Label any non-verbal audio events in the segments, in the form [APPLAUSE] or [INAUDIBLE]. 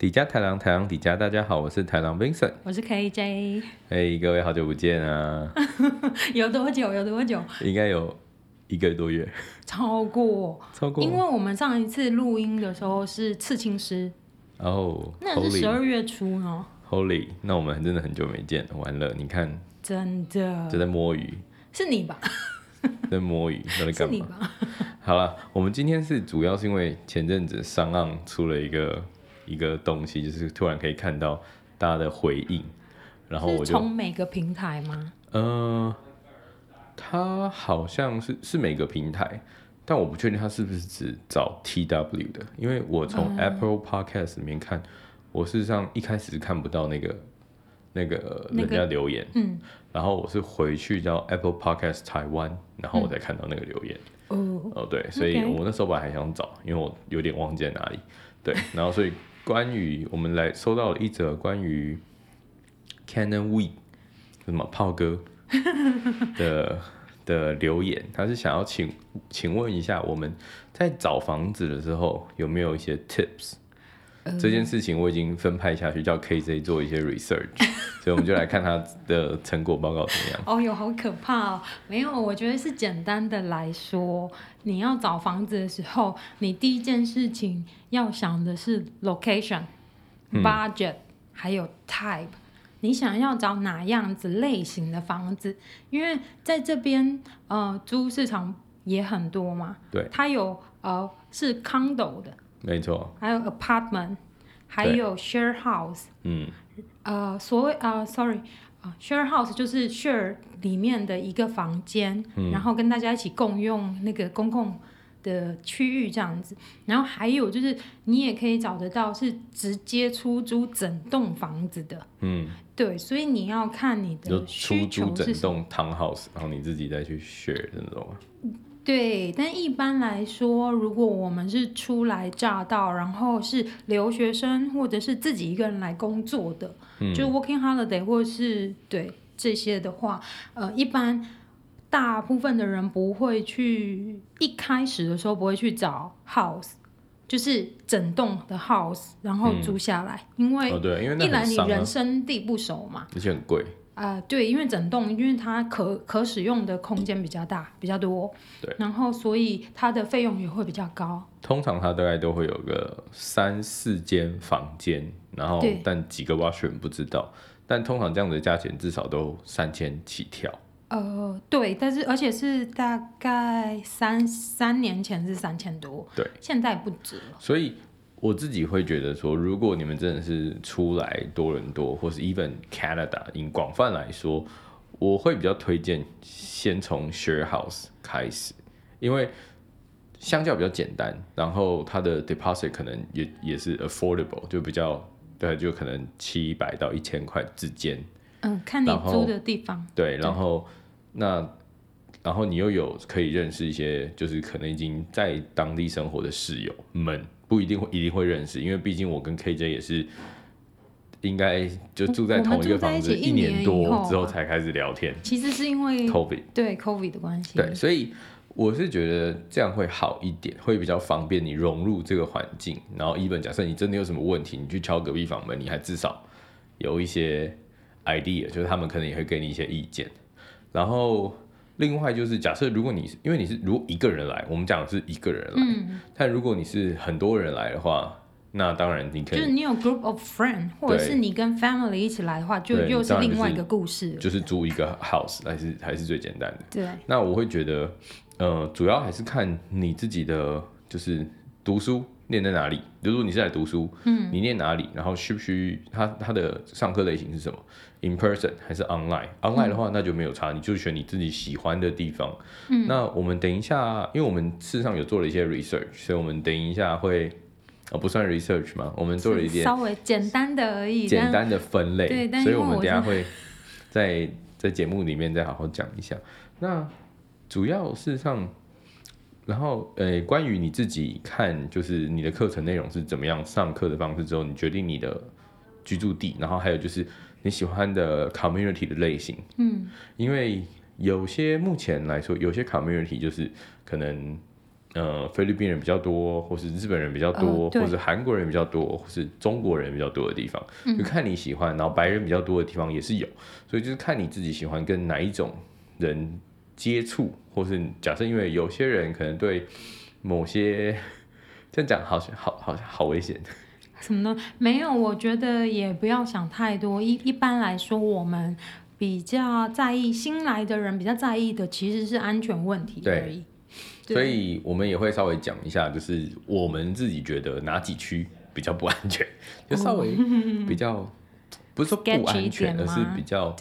底加台郎，台郎底加，大家好，我是台郎 Vincent，我是 KJ，哎，hey, 各位好久不见啊！[LAUGHS] 有多久？有多久？应该有一个多月，超过，超过，因为我们上一次录音的时候是刺青师，然后那是十二月初哦。Holy，那我们真的很久没见，完了，你看，真的就在摸鱼，是你吧？在摸鱼，[LAUGHS] 在干嘛？好了，我们今天是主要是因为前阵子上岸出了一个。一个东西就是突然可以看到大家的回应，然后我就从每个平台吗？呃，它好像是是每个平台，但我不确定它是不是只找 TW 的，因为我从 Apple Podcast 里面看，嗯、我事实上一开始是看不到那个那个人家留言，那个、嗯，然后我是回去到 Apple Podcast 台湾，然后我才看到那个留言，嗯、哦，对，所以我那时候本来还想找，因为我有点忘记在哪里，对，然后所以。关于我们来收到了一则关于 Canon We 什么炮哥的的留言，他是想要请请问一下我们在找房子的时候有没有一些 tips？呃、这件事情我已经分派下去叫 KJ 做一些 research，[LAUGHS] 所以我们就来看他的成果报告怎么样。哦哟，好可怕哦！没有，我觉得是简单的来说，你要找房子的时候，你第一件事情要想的是 location、budget、嗯、还有 type，你想要找哪样子类型的房子？因为在这边呃租市场也很多嘛，对，它有呃是 condo 的。没错，还有 apartment，还有 share house，嗯，呃，所谓啊，sorry，啊，share house 就是 share 里面的一个房间，嗯，然后跟大家一起共用那个公共的区域这样子，然后还有就是你也可以找得到是直接出租整栋房子的，嗯，对，所以你要看你的需求是出租，整栋 townhouse，然后你自己再去 share 的那种。对，但一般来说，如果我们是初来乍到，然后是留学生或者是自己一个人来工作的，嗯、就 working holiday 或者是对这些的话，呃，一般大部分的人不会去一开始的时候不会去找 house，就是整栋的 house，然后租下来，嗯、因为一来你人生地不熟嘛，而且很贵。啊、呃，对，因为整栋，因为它可可使用的空间比较大，比较多，对，然后所以它的费用也会比较高。通常它大概都会有个三四间房间，然后但几个 washroom 不知道，但通常这样的价钱至少都三千起跳。呃，对，但是而且是大概三三年前是三千多，对，现在不止了。所以。我自己会觉得说，如果你们真的是出来多伦多，或是 even Canada，以广泛来说，我会比较推荐先从 share house 开始，因为相较比较简单，然后它的 deposit 可能也也是 affordable，就比较对，就可能七百到一千块之间。嗯，看你租的地方。对，然后那然后你又有可以认识一些，就是可能已经在当地生活的室友们。不一定会一定会认识，因为毕竟我跟 KJ 也是应该就住在同一个房子一年多之后才开始聊天。其实是因为 COVID 对 COVID 的关系。对，所以我是觉得这样会好一点，会比较方便你融入这个环境。然后，even 假设你真的有什么问题，你去敲隔壁房门，你还至少有一些 idea，就是他们可能也会给你一些意见。然后。另外就是假设，如果你是因为你是如果一个人来，我们讲的是一个人来，嗯、但如果你是很多人来的话，那当然你可以就是你有 group of friend，或者是你跟 family 一起来的话，就又是另外一个故事，就是租一个 house 还是还是最简单的。对，那我会觉得，呃，主要还是看你自己的，就是读书念在哪里。比如说你是来读书，嗯，你念哪里，然后需不需他他的上课类型是什么？In person 还是 online？Online 的话，嗯、那就没有差，你就选你自己喜欢的地方。嗯，那我们等一下，因为我们事实上有做了一些 research，所以我们等一下会，哦，不算 research 嘛，我们做了一点稍微简单的而已，简单的分类。对，所以我们等一下会在在节目里面再好好讲一下。那主要事实上，然后呃，关于你自己看，就是你的课程内容是怎么样，上课的方式之后，你决定你的居住地，然后还有就是。你喜欢的 community 的类型，嗯，因为有些目前来说，有些 community 就是可能呃菲律宾人比较多，或是日本人比较多，呃、或是韩国人比较多，或是中国人比较多的地方，嗯、就看你喜欢。然后白人比较多的地方也是有，所以就是看你自己喜欢跟哪一种人接触，或是假设因为有些人可能对某些这样讲好像好好好危险。什么呢？没有，我觉得也不要想太多。一一般来说，我们比较在意新来的人比较在意的其实是安全问题而已。对，对，所以我们也会稍微讲一下，就是我们自己觉得哪几区比较不安全，就稍微比较、哦、不是说不安全，而是比较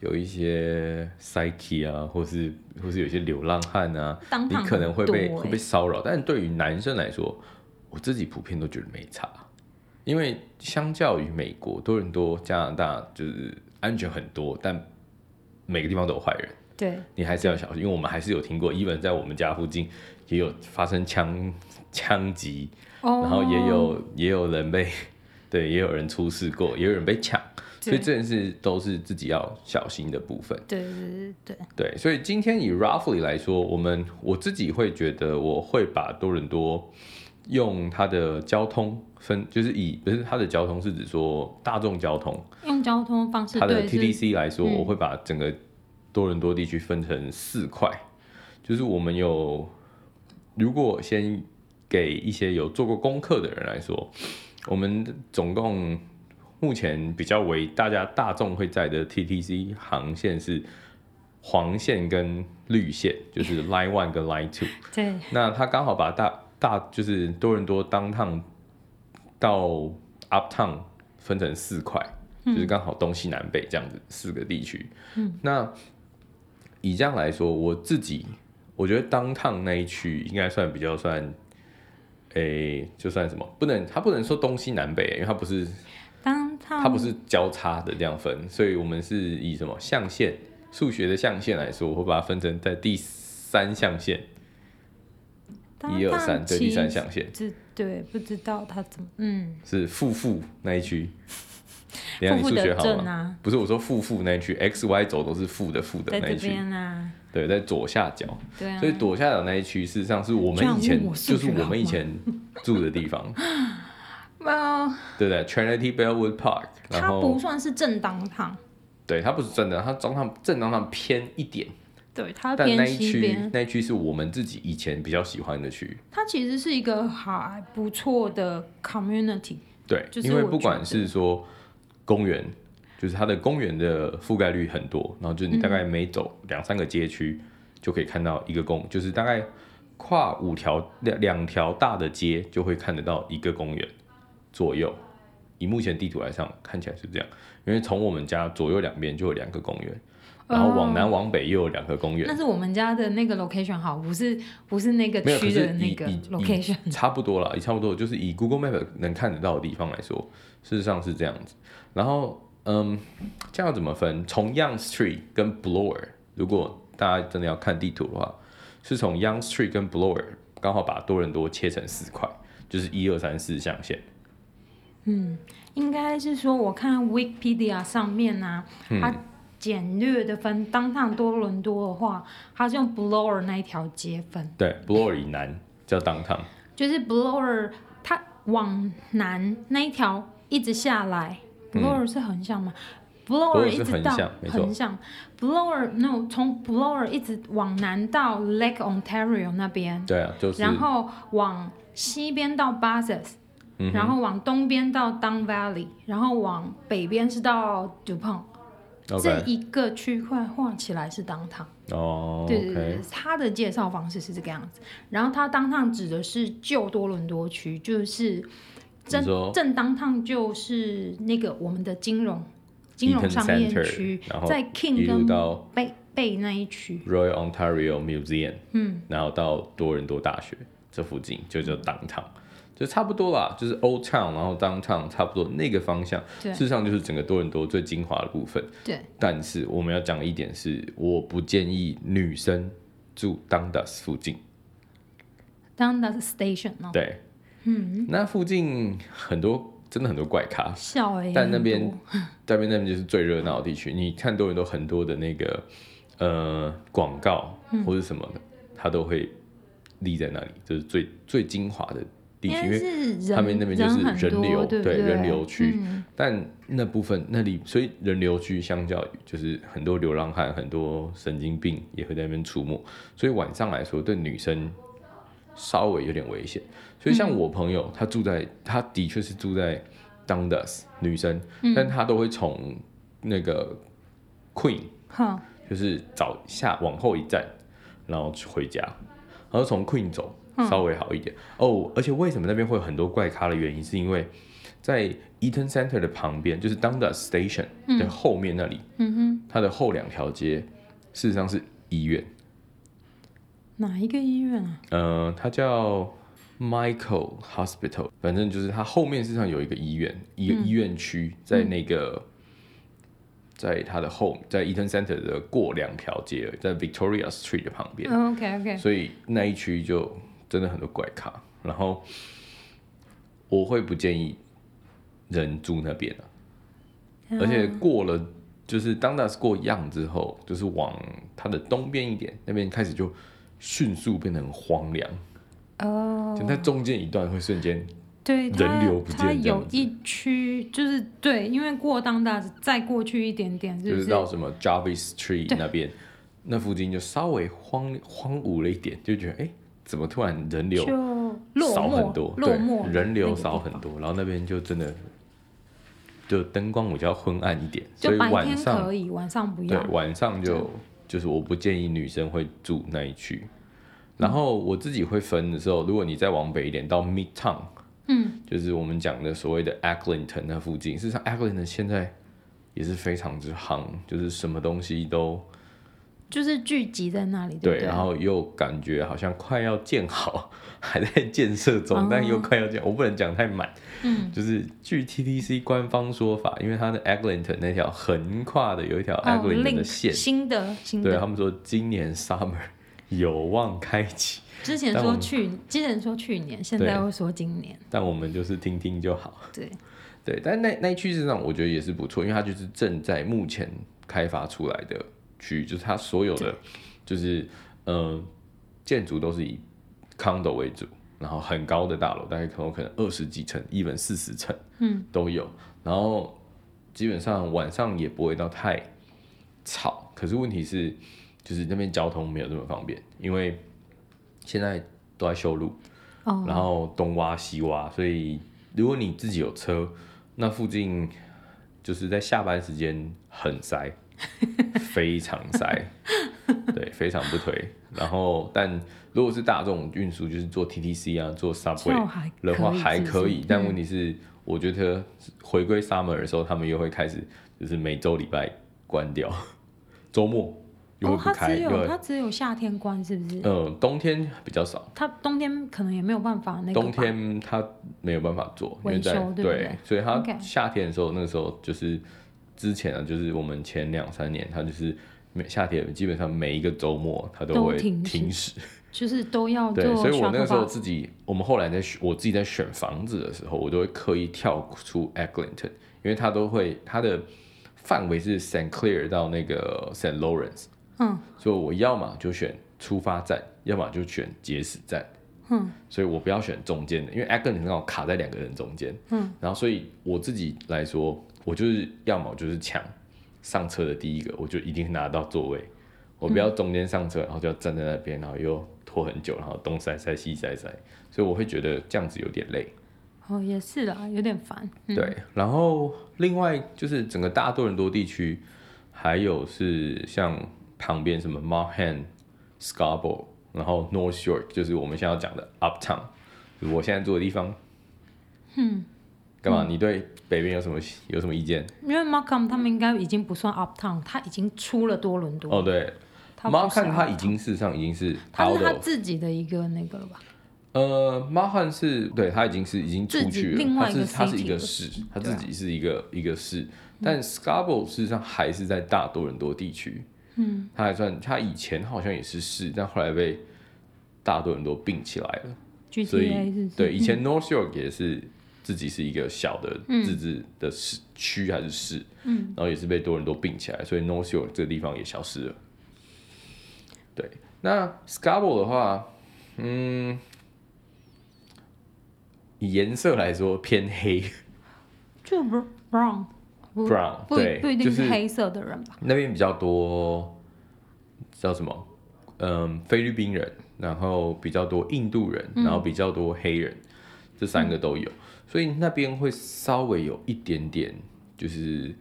有一些 psyche 啊，或是或是有些流浪汉啊，你可能会被会被骚扰。但对于男生来说，我自己普遍都觉得没差。因为相较于美国多伦多、加拿大，就是安全很多，但每个地方都有坏人。对，你还是要小心，因为我们还是有听过，even 在我们家附近也有发生枪枪击，oh. 然后也有也有人被，[LAUGHS] 对，也有人出事过，也有人被抢，所以这件事都是自己要小心的部分。对对对对。对，所以今天以 roughly 来说，我们我自己会觉得，我会把多伦多。用它的交通分，就是以不是它的交通是指说大众交通，用交通方式。它的 TTC 来说，我会把整个多伦多地区分成四块，嗯，就是我们有，如果先给一些有做过功课的人来说，我们总共目前比较为大家大众会在的 TTC 航线是黄线跟绿线，就是 Line One 跟 Line Two。对，那它刚好把大大就是多伦多 downtown 到 uptown 分成四块，嗯，就是刚好东西南北这样子四个地区。嗯，那以这样来说，我自己我觉得 downtown 那一区应该算比较算，诶、欸，就算什么？不能，它不能说东西南北，因为它不是 downtown，它不是交叉的这样分，所以我们是以什么象限？数学的象限来说，我会把它分成在第三象限。一二三，对，第三象限，对，不知道他怎么，嗯，是负负那一区，[LAUGHS] 等下你数学好吗？啊、不是我说负负那一区，x y 轴都是负的负的那一区，啊，对，在左下角，对、啊，所以左下角那一区事实上是我们以前就是我们以前住的地方，[LAUGHS] Well, 对不对？Trinity Bellwood Park，然后它不算是正当趟，对，它不是正当，它中趟正当趟偏一点。对，它偏西边，那一区是我们自己以前比较喜欢的区。它其实是一个还不错的 community。对，就是，因为不管是说公园，就是它的公园的覆盖率很多，然后就你大概每走两三个街区就可以看到一个公，嗯，就是大概跨五条两两条大的街就会看得到一个公园左右。以目前地图来上看起来是这样，因为从我们家左右两边就有两个公园。然后往南往北又有两个公园，但是我们家的那个 location 好，不是不是那个区的那个 location，差不多了，也差不多，就是以 Google Map 能看得到的地方来说，事实上是这样子。然后，嗯，这样要怎么分？从 Yonge Street 跟 Bloor，如果大家真的要看地图的话，是从 Yonge Street 跟 Bloor 刚好把多伦多切成四块，就是一二三四象限。嗯，应该是说，我看 Wikipedia 上面呢、啊，它、嗯。简略的分，当趟多伦多的话，它是用 Bloor 那一条街分。对，Bloor 以南叫当趟。就是 Bloor，它往南那一条一直下来，Bloor 是横向吗？Bloor 一直到横向，Bloor no，从 Bloor 一直往南到 Lake Ontario 那边。对啊，就是。然后往西边到 Buses，、嗯、然后往东边到 Don Valley，然后往北边是到 Dupont。这一个区块画起来是 downtown 哦，对对对，它的介绍方式是这个样子。然后它 downtown 指的是旧多伦多区，就是正正 downtown 就是那个我们的金融金融商业区，在 King 跟贝贝那一区，Royal Ontario Museum，嗯，然后到多伦多大学这附近就叫 downtown。就差不多啦，就是 Old Town，然后 Downtown，差不多那个方向，事实上就是整个多伦多最精华的部分。对。但是我们要讲一点是，我不建议女生住 Dundas 附近。Dundas Station 哦。对。嗯。那附近很多，真的很多怪咖。笑欸。但那边，[LAUGHS] 那边那边就是最热闹的地区。你看多伦多很多的那个呃广告或者什么的，它都会。立在那里，就是最最精华的地区，因为是他们那边就是人流，对，人流区。嗯、但那部分那里，所以人流区相较于就是很多流浪汉、很多神经病也会在那边出没，所以晚上来说对女生稍微有点危险。所以像我朋友，他住在，他的确是住在 Dundas 女生，嗯、但他都会从那个 Queen，嗯、就是早下往后一站，然后回家，然后从 Queen 走稍微好一点、嗯、哦。而且为什么那边会有很多怪咖的原因，是因为在 Eaton Center 的旁边，就是 Dundas Station 的后面那里，嗯哼，它的后两条街事实上是医院。哪一个医院啊？呃，它叫。Michael Hospital，反正就是它后面实际上有一个医院，一个医院区在那个，嗯、在它的后，在 Eaton Center 的过两条街，在 Victoria Street 的旁边。OK OK。所以那一区就真的很多怪咖，然后我会不建议人住那边、啊。嗯、而且过了就是 Dundas 过样之后，就是往它的东边一点，那边开始就迅速变得很荒凉。哦，就在中间一段会瞬间对人流不见，它有一区就是对，因为过当大再过去一点点，就是到什么 Jarvis Street 那边，那附近就稍微荒荒芜了一点，就觉得哎、欸，怎么突然人流少很多？对，人流少很多，然后那边就真的就灯光比较昏暗一点，所以晚上可以，晚上不要。对，晚上就就是我不建议女生会住那一区。然后我自己会分的时候，如果你再往北一点到 Midtown，嗯，就是我们讲的所谓的 Eglinton 那附近，事实上 Eglinton 现在也是非常之夯，就是什么东西都就是聚集在那里，对，对，然后又感觉好像快要建好，[LAUGHS] 还在建设中，哦、但又快要建，我不能讲太满，嗯，就是据 TTC 官方说法，因为它的 Eglinton 那条横跨的有一条 Eglinton 的线，哦、新的，新的，对他们说今年 Summer。[LAUGHS] 有望开启。之前说去，之前说去年，现在又说今年。但我们就是听听就好。对，对，但那那一区实际上我觉得也是不错，因为它就是正在目前开发出来的区域，就是它所有的就是呃建筑都是以 condo 为主，然后很高的大楼，大概可能可能二十几层，even 四十层，嗯，都有。然后基本上晚上也不会到太吵，可是问题是。就是那边交通没有这么方便，因为现在都在修路，oh. 然后东挖西挖，所以如果你自己有车，那附近就是在下班时间很塞，非常塞，[LAUGHS] 对，非常不推。然后，但如果是大众运输，就是坐 TTC 啊，坐 Subway 的话还可以，但问题是，我觉得回归 Summer 的时候，他们又会开始就是每周礼拜关掉，[LAUGHS] 周末。哦，它只有它只有夏天关，是不是？嗯，冬天比较少。它冬天可能也没有办法那个。冬天它没有办法做维修，对不对？所以它夏天的时候.那个时候就是之前啊，就是我们前两三年，它就是每夏天基本上每一个周末它都会停驶，就是都要 [LAUGHS] 对。所以我那个时候自己，我们后来在选，我自己在选房子的时候，我都会刻意跳出 Eglinton，因为它都会它的范围是 St. Clair 到那个 St. Lawrence。嗯，所以我要么就选出发站，要么就选结石站。嗯，所以我不要选中间的，因为 Eglinton 刚好卡在两个人中间。嗯，然后所以我自己来说，我就是要么就是抢上车的第一个，我就一定拿到座位。我不要中间上车，然后就要站在那边，然后又拖很久，然后东塞塞西塞塞，所以我会觉得这样子有点累。哦，也是啦，有点烦。嗯、对，然后另外就是整个大多伦多地区，还有是像。旁边什么 Markham、Scarborough，然后 North Shore，就是我们现在要讲的 Uptown，就是我现在住的地方。嗯，干嘛？你对北边有什么有什么意见？因为 Markham 他们应该已经不算 Uptown，他已经出了多伦多。哦，对，Markham 他已经事实上已经是他是他自己的一个那个了吧？呃，Markham 是对他已经是已经出去了，他是他是一个市，他自己是一个一个市，但 Scarborough 事实上还是在大多伦多地区。嗯，他还算，他以前好像也是市，但后来被大多伦多并起来了。所以对，以前 North York 也是自己是一个小的自治的市区还是市，嗯，然后也是被多伦多并起来，所以 North York 这个地方也消失了。对，那 Scarborough 的话，嗯，以颜色来说偏黑，就 brown brown 不对，不一定就是是黑色的人吧？那边比较多叫什么？嗯，菲律宾人，然后比较多印度人，然后比较多黑人，嗯、这三个都有，所以那边会稍微有一点点，就是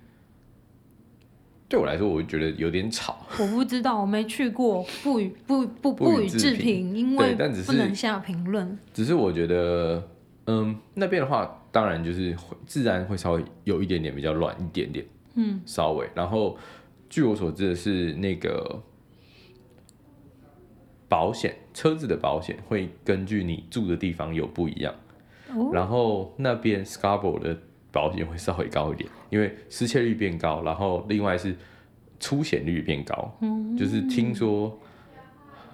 对我来说，我会觉得有点吵。我不知道，我没去过，不予不不不予置评，因为但只是不能下评论。只是我觉得，嗯，那边的话，当然就是会自然会稍微有一点点比较乱一点点，嗯，稍微。然后据我所知的是那个。保险车子的保险会根据你住的地方有不一样，哦、然后那边 Scarborough 的保险会稍微高一点，因为失窃率变高，然后另外是出险率变高，嗯、就是听说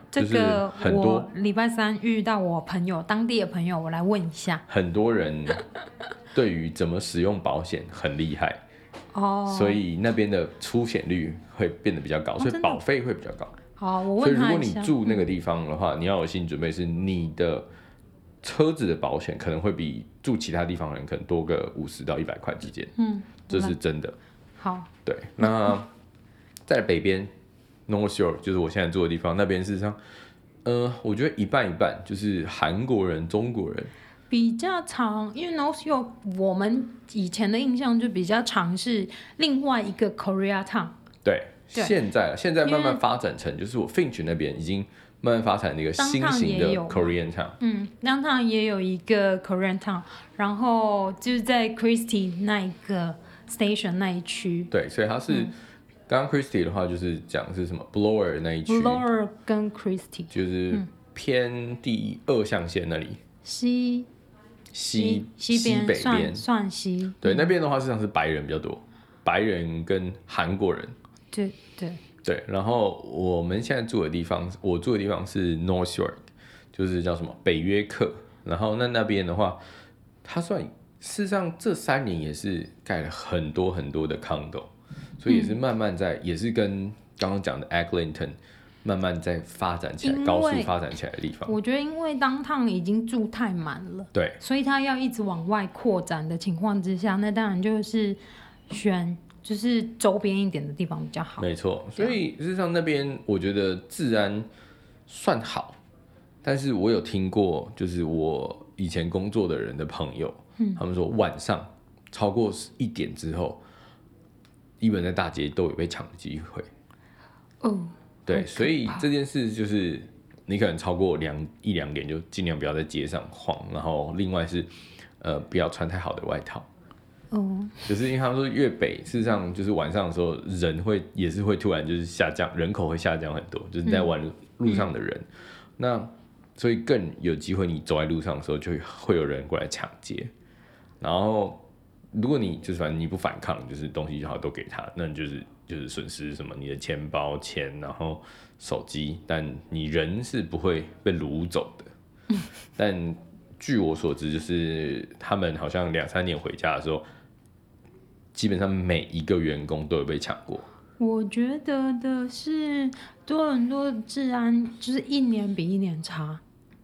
就是很多礼拜三遇到我朋友当地的朋友，我来问一下，很多人 [LAUGHS] 对于怎么使用保险很厉害哦，所以那边的出险率会变得比较高，哦、所以保费会比较高。好，我问。所以如果你住那个地方的话，嗯、你要有心理准备，是你的车子的保险可能会比住其他地方的人可能多个五十到一百块之间。嗯，这是真的。好，对。那在北边 North Shore 就是我现在住的地方，那边事实上，呃，我觉得一半一半，就是韩国人、中国人比较常，因为 North Shore 我们以前的印象就比较常是另外一个 Korea Town。对。现在现在慢慢发展成，就是我 Finch 那边已经慢慢发展的一个新型的 Korean Town。嗯，Downtown 也有一个 Korean Town，然后就是在 Christie 那一个 station 那一区。对，所以它是刚刚、嗯、Christie 的话，就是讲是什么 Blower 那一区。，Blower 跟 Christie 就是偏第二象限那里。西西西西北边算西。对，那边的话实际上是白人比较多，白人跟韩国人。对对对，然后我们现在住的地方，我住的地方是 North York，就是叫什么北约克。然后那那边的话，它算事实上这三年也是盖了很多很多的 condo，所以也是慢慢在，嗯、也是跟刚刚讲的 Eglinton 慢慢在发展起来，高速发展起来的地方。我觉得因为 Downtown 已经住太满了，对，所以它要一直往外扩展的情况之下，那当然就是选。就是周边一点的地方比较好。没错，所以事实上那边我觉得治安算好，但是我有听过，就是我以前工作的人的朋友，嗯，他们说晚上超过一点之后，基本在大街都有被抢的机会。哦，对，所以这件事就是你可能超过两一两点就尽量不要在街上晃，然后另外是呃不要穿太好的外套。哦，就是因为他们说越北，事实上就是晚上的时候人会也是会突然就是下降，人口会下降很多，就是在晚路上的人，嗯、那所以更有机会你走在路上的时候就会有人过来抢劫，然后如果你就是反正你不反抗，就是东西就好都给他，那你就是就是损失什么你的钱包钱，然后手机，但你人是不会被掳走的，嗯、[LAUGHS] 但据我所知，就是他们好像两三年回家的时候。基本上每一个员工都有被抢过。我觉得的是多伦多治安就是一年比一年差。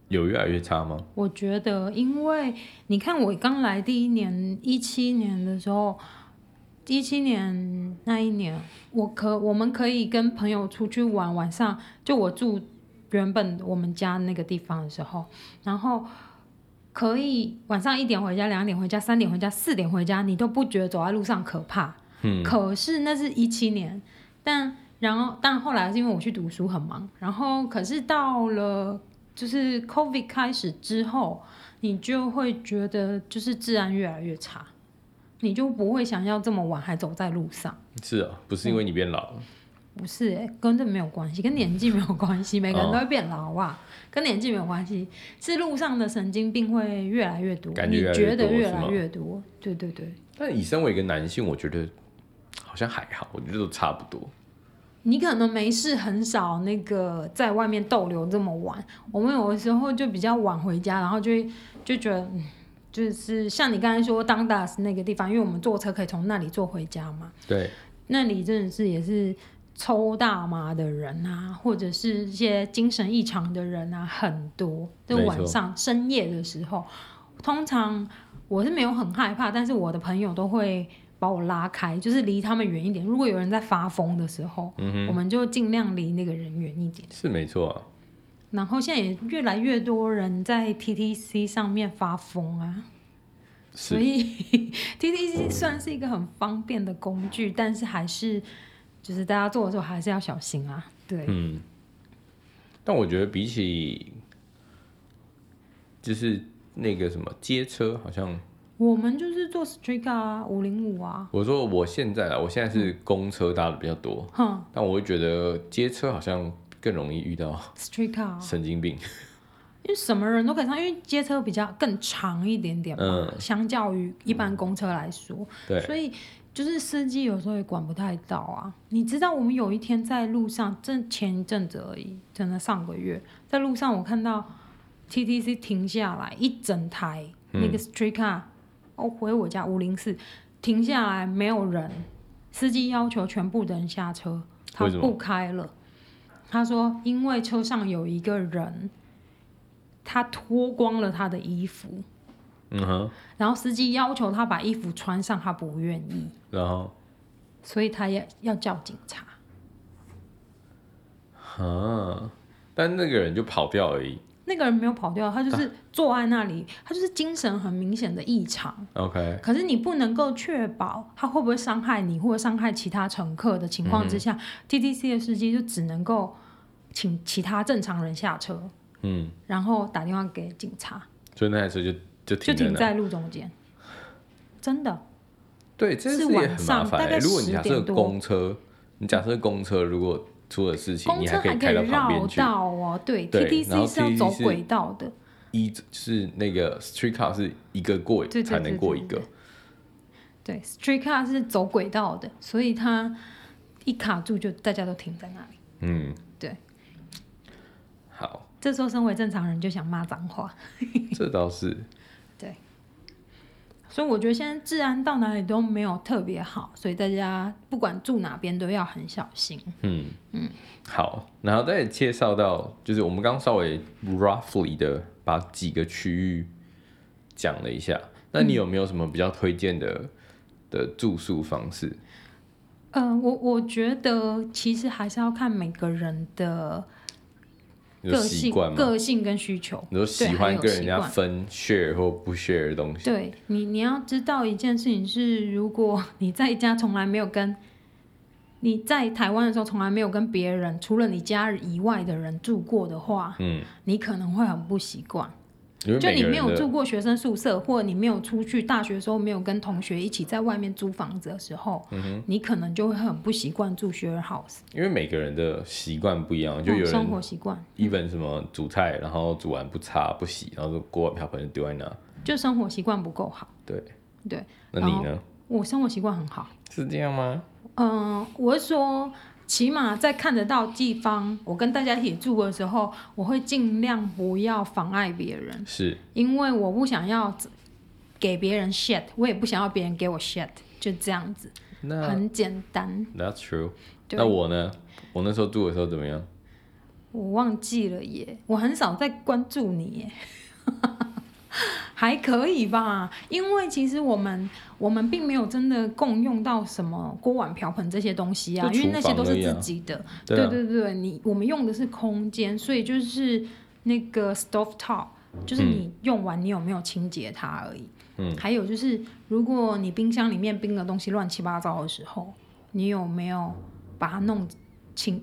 有越来越差吗？我觉得，因为你看我刚来第一年一七年的时候，一七年那一年，我可我们可以跟朋友出去玩，晚上就我住原本我们家那个地方的时候，然后。可以晚上一点回家，两点回家，三点回家，四点回家，你都不觉得走在路上可怕。嗯。可是那是一七年，但然后但后来是因为我去读书很忙，然后可是到了就是 COVID 开始之后，你就会觉得就是治安越来越差，你就不会想要这么晚还走在路上。是啊，不是因为你变老了。嗯不是跟这没有关系，跟年纪没有关系，每个人都会变老，好不好？哦、跟年纪没有关系，是路上的神经病会越来越多，越来越多你觉得越来越多？对对对。但以身为一个男性，我觉得好像还好，我觉得都差不多。你可能没事，很少那个在外面逗留这么晚。我们有的时候就比较晚回家，然后就就觉得，嗯，就是像你刚才说 Dundas 那个地方，因为我们坐车可以从那里坐回家嘛。对。那里真的是也是。抽大麻的人啊，或者是一些精神异常的人啊，很多。就晚上深夜的时候，通常我是没有很害怕，但是我的朋友都会把我拉开，就是离他们远一点。如果有人在发疯的时候，嗯、我们就尽量离那个人远一点。是没错啊。然后现在也越来越多人在 TTC 上面发疯啊，所以 [LAUGHS] TTC 算是一个很方便的工具，但是还是。就是大家做的时候还是要小心啊，对。嗯。但我觉得比起，就是那个什么街车，好像我们就是坐 Street Car 啊，五零五啊。我说我现在啊，我现在是公车搭的比较多，嗯。但我会觉得街车好像更容易遇到 Street Car 神经病，[LAUGHS] 因为什么人都可以上，因为街车比较更长一点点嘛，嗯、相较于一般公车来说，嗯、对，所以。就是司机有时候也管不太到啊，你知道我们有一天在路上，正前一阵子而已，真的上个月在路上，我看到 TTC 停下来一整台那个 Street Car，哦，回我家五零四停下来没有人，司机要求全部的人下车，他不开了，他说因为车上有一个人，他脱光了他的衣服。嗯哼，然后司机要求他把衣服穿上，他不愿意，然后，所以他也要叫警察。啊，但那个人就跑掉而已。那个人没有跑掉，他就是坐在那里，他就是精神很明显的异常。OK，可是你不能够确保他会不会伤害你或者伤害其他乘客的情况之下，嗯，TTC 的司机就只能够请其他正常人下车，嗯，然后打电话给警察。所以那台车就。就停，就停在路中间，真的。对，这是晚上大概十点多。如果你假设公车，你假设公车如果出了事情，公车还可以绕道哦。对，TTC 是要走轨道的。一是那个 Street Car 是一个过才能过一个。对，Street Car 是走轨道的，所以它一卡住就大家都停在那里。嗯，对。好，这时候身为正常人就想骂脏话。这倒是。所以我觉得现在治安到哪里都没有特别好，所以大家不管住哪边都要很小心。嗯嗯，好，然后再介绍到，就是我们刚刚稍微 roughly 的把几个区域讲了一下，那你有没有什么比较推荐的、嗯、的住宿方式？嗯、呃，我我觉得其实还是要看每个人的。个性、个性跟需求，你说喜欢跟人家分 share 或不 share 的东西。对你，你要知道一件事情是，如果你在家从来没有跟你在台湾的时候从来没有跟别人除了你家以外的人住过的话，嗯，你可能会很不习惯。就你没有住过学生宿舍，或者你没有出去大学的时候没有跟同学一起在外面租房子的时候，嗯、你可能就会很不习惯住 share house。因为每个人的习惯不一样，就有人生活习惯，一本什么煮菜，然后煮完不擦不洗，然后锅碗瓢盆丢在那，就生活习惯不够好。对对，那你呢？我生活习惯很好，是这样吗？嗯，我是说。起码在看得到地方，我跟大家一起住的时候，我会尽量不要妨碍别人，是因为我不想要给别人 shit，我也不想要别人给我 shit，就这样子，那很简单。That's true。那我呢？我那时候住的时候怎么样？我忘记了耶，我很少在关注你耶。[LAUGHS] [LAUGHS] 还可以吧，因为其实我们我们并没有真的共用到什么锅碗瓢盆这些东西啊，啊因为那些都是自己的。对，啊、对对对，你我们用的是空间，所以就是那个 stove top，就是你用完你有没有清洁它而已。嗯。还有就是，如果你冰箱里面冰的东西乱七八糟的时候，你有没有把它弄清？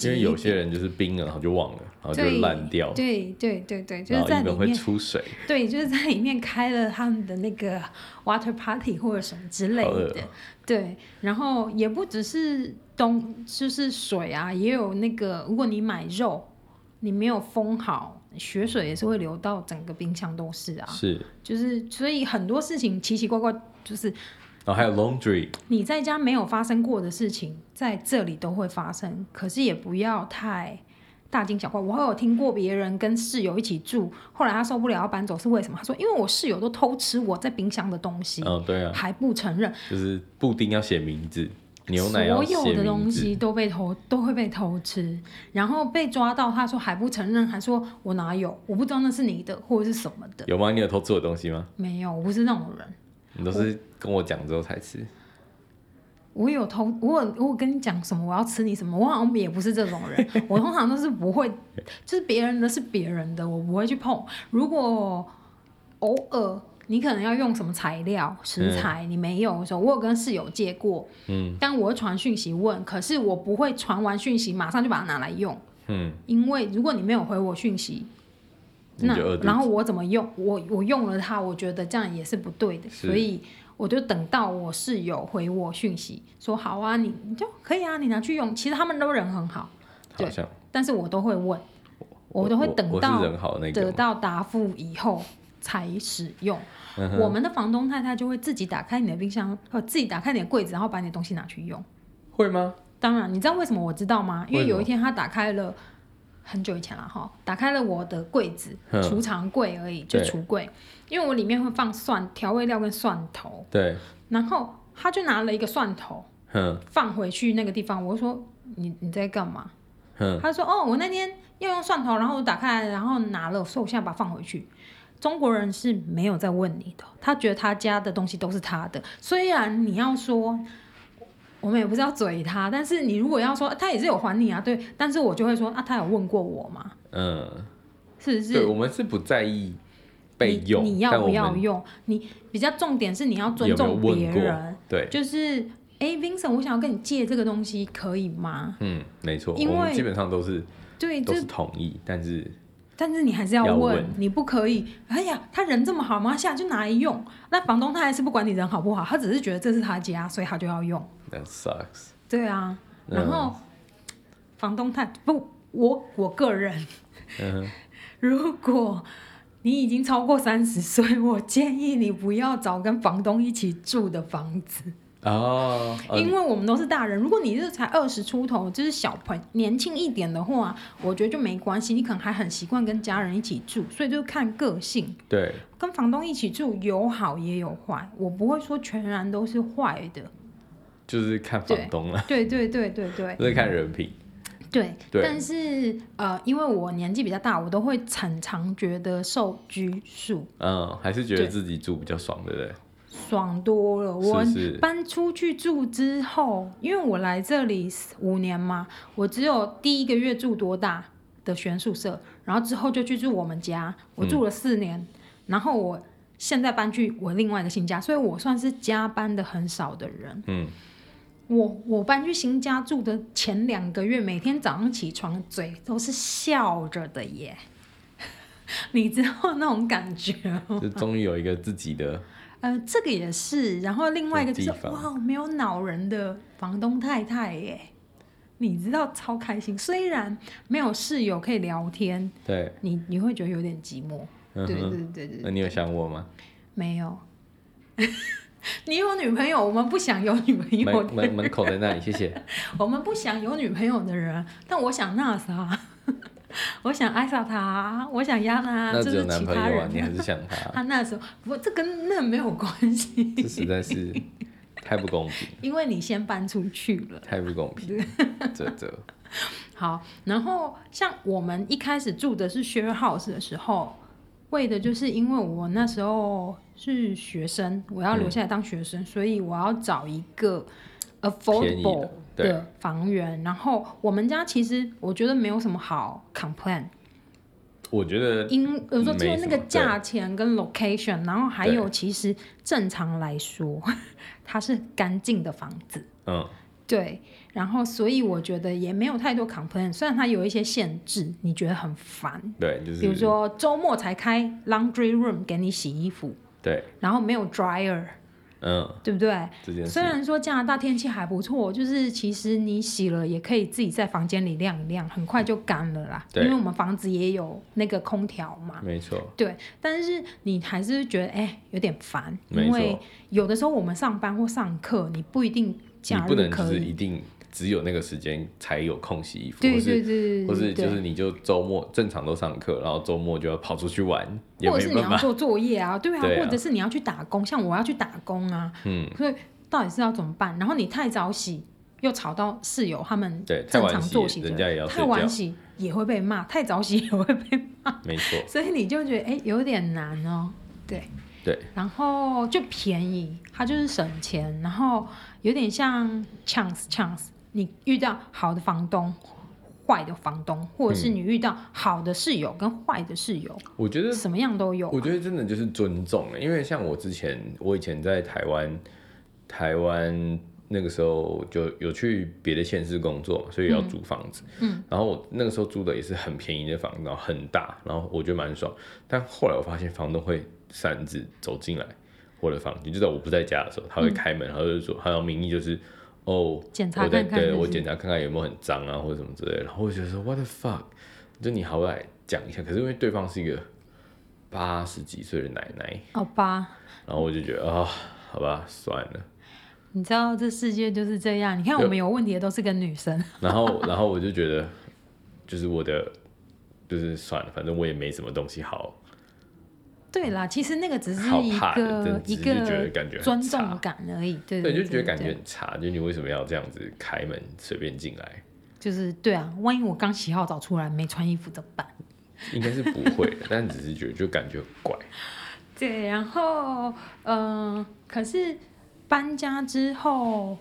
因为有些人就是冰了，然后就忘了，然后就烂掉。对对对对，就是在里面会出水。[LAUGHS] 对，就是在里面开了他们的那个 water party 或者什么之类的。对，然后也不只是东，就是水啊，也有那个，如果你买肉，你没有封好，血水也是会流到整个冰箱都是啊。是，就是所以很多事情奇奇怪怪，就是。然后还有 laundry，你在家没有发生过的事情，在这里都会发生。可是也不要太大惊小怪。我还有听过别人跟室友一起住，后来他受不了要搬走，是为什么？他说：“因为我室友都偷吃我在冰箱的东西。”嗯，对啊，还不承认。就是布丁要写名字，牛奶要所有的东西都被偷，都会被偷吃，然后被抓到，他说还不承认，还说我哪有，我不知道那是你的或者是什么的。有吗？你有偷吃我的东西吗？没有，我不是那种人。你都是跟我讲之后才吃。我有偷，我有我跟你讲什么，我要吃你什么，我好像也不是这种人。[LAUGHS] 我通常都是不会，就是别人的是别人的，我不会去碰。如果偶尔你可能要用什么材料食材，嗯、你没有的时候，我有跟室友借过，嗯，但我会传讯息问，可是我不会传完讯息马上就把它拿来用，嗯，因为如果你没有回我讯息，那然后我怎么用？我我用了它，我觉得这样也是不对的，所以。我就等到我室友回我讯息说好啊，你你就可以啊，你拿去用。其实他们都人很好，对，好但是我都会问，我，我都会等到得到答复以后才使用。嗯、我们的房东太太就会自己打开你的冰箱，或自己打开你的柜子，然后把你的东西拿去用。会吗？当然，你知道为什么我知道吗？因为有一天他打开了。很久以前了哈，打开了我的柜子，储藏柜而已，就橱柜，因为我里面会放蒜调味料跟蒜头，对，然后他就拿了一个蒜头，放回去那个地方，我就说你你在干嘛？他说哦，我那天要用蒜头，然后我打开来，然后拿了，所以我现在把它放回去。中国人是没有在问你的，他觉得他家的东西都是他的，虽然你要说。我们也不是要嘴他，但是你如果要说他也是有还你啊，对，但是我就会说啊，他有问过我吗？嗯，是不是？对，我们是不在意被用，你，你要不要用？你比较重点是你要尊重别人，对，就是哎，Vincent，我想要跟你借这个东西，可以吗？嗯，没错，因为基本上都是对，都是同意，但是。但是你还是要问，要问，你不可以。哎呀，他人这么好吗？下来就拿来用。那房东他还是不管你人好不好，他只是觉得这是他家，所以他就要用。That sucks。对啊，然后、嗯、房东他不，我我个人，嗯、[LAUGHS] 如果你已经超过三十岁，我建议你不要找跟房东一起住的房子。哦，因为我们都是大人，如果你是才二十出头，就是小朋年轻一点的话，我觉得就没关系。你可能还很习惯跟家人一起住，所以就看个性。对，跟房东一起住有好也有坏，我不会说全然都是坏的，就是看房东了。对对对对对，就是看人品。对，对但是呃，因为我年纪比较大，我都会常常觉得受拘束。嗯，还是觉得自己住比较爽，对不对？爽多了。我搬出去住之后，因为我来这里五年嘛，我只有第一个月住多大的学生宿舍，然后之后就去住我们家，我住了四年，嗯、然后我现在搬去我另外的新家，所以我算是加班的很少的人。嗯，我我搬去新家住的前两个月，每天早上起床嘴都是笑着的耶，[LAUGHS] 你知道那种感觉吗？就终于有一个自己的。呃，这个也是，然后另外一个就是哇，没有恼人的房东太太耶，你知道超开心。虽然没有室友可以聊天，对，你你会觉得有点寂寞。嗯、对对对对对。那你有想我吗？没有。[LAUGHS] 你有女朋友，我们不想有女朋友。门门门口在那里，谢谢。[LAUGHS] 我们不想有女朋友的人，但我想那啥。[LAUGHS] 我想爱上他，我想要他，[LAUGHS] 那只有就是其他人。你还是想他？他 [LAUGHS] 那时候不，这跟那没有关系。这实在是太不公平。因为你先搬出去了。太不公平。这这。好，然后像我们一开始住的是 share house 的时候，为的就是因为我那时候是学生，我要留下来当学生，嗯、所以我要找一个 affordable。的房源，然后我们家其实我觉得没有什么好 complain。我觉得因有时候就是那个价钱跟 location，然后还有其实正常来说，[LAUGHS] 它是干净的房子。嗯，对。然后所以我觉得也没有太多 complain，虽然它有一些限制，你觉得很烦。对，就是比如说周末才开 laundry room 给你洗衣服。对。然后没有 dryer。嗯，对不对？虽然说加拿大天气还不错，就是其实你洗了也可以自己在房间里晾一晾，很快就干了啦。对，因为我们房子也有那个空调嘛。没错。对，但是你还是觉得哎有点烦，因为有的时候我们上班或上课，你不一定假日可以。只有那个时间才有空洗衣服，对对对，或是就是你就周末正常都上课，然后周末就要跑出去玩，或者是你要做作业啊，对啊，或者是你要去打工，像我要去打工啊，嗯，所以到底是要怎么办？然后你太早洗，又吵到室友他们对正常作息，人家也要太晚洗也会被骂，太早洗也会被骂，没错。所以你就觉得哎、欸，有点难哦，对。对。然后就便宜，它就是省钱，然后有点像 chance chance，你遇到好的房东。坏的房东，或者是你遇到好的室友跟坏的室友，我觉得什么样都有。我觉得真的就是尊重，因为像我之前，我以前在台湾，台湾那个时候就有去别的县市工作，所以要租房子。嗯，然后我那个时候租的也是很便宜的房子，然后很大，然后我觉得蛮爽。但后来我发现房东会擅自走进来我的房间，就在我不在家的时候，他会开门，然后就说，他的名义就是。哦，检查看看，对我检查看看有没有很脏啊，或者什么之类的。然后我就觉得说，What the fuck？就你好歹讲一下。可是因为对方是一个八十几岁的奶奶，好吧。然后我就觉得啊、哦，好吧，算了。你知道这世界就是这样。你看我们有问题的都是跟女生。然后，然后我就觉得，就是我的，就是算了，反正我也没什么东西好。对啦，其实那个只是一个一个尊重感而已，对对，对，就觉得感觉很差，就你为什么要这样子开门随便进来？就是对啊，万一我刚洗好澡出来没穿衣服怎么办？[LAUGHS] 应该是不会的，但只是觉得就感觉很怪。[LAUGHS] 对，然后嗯、呃，可是搬家之后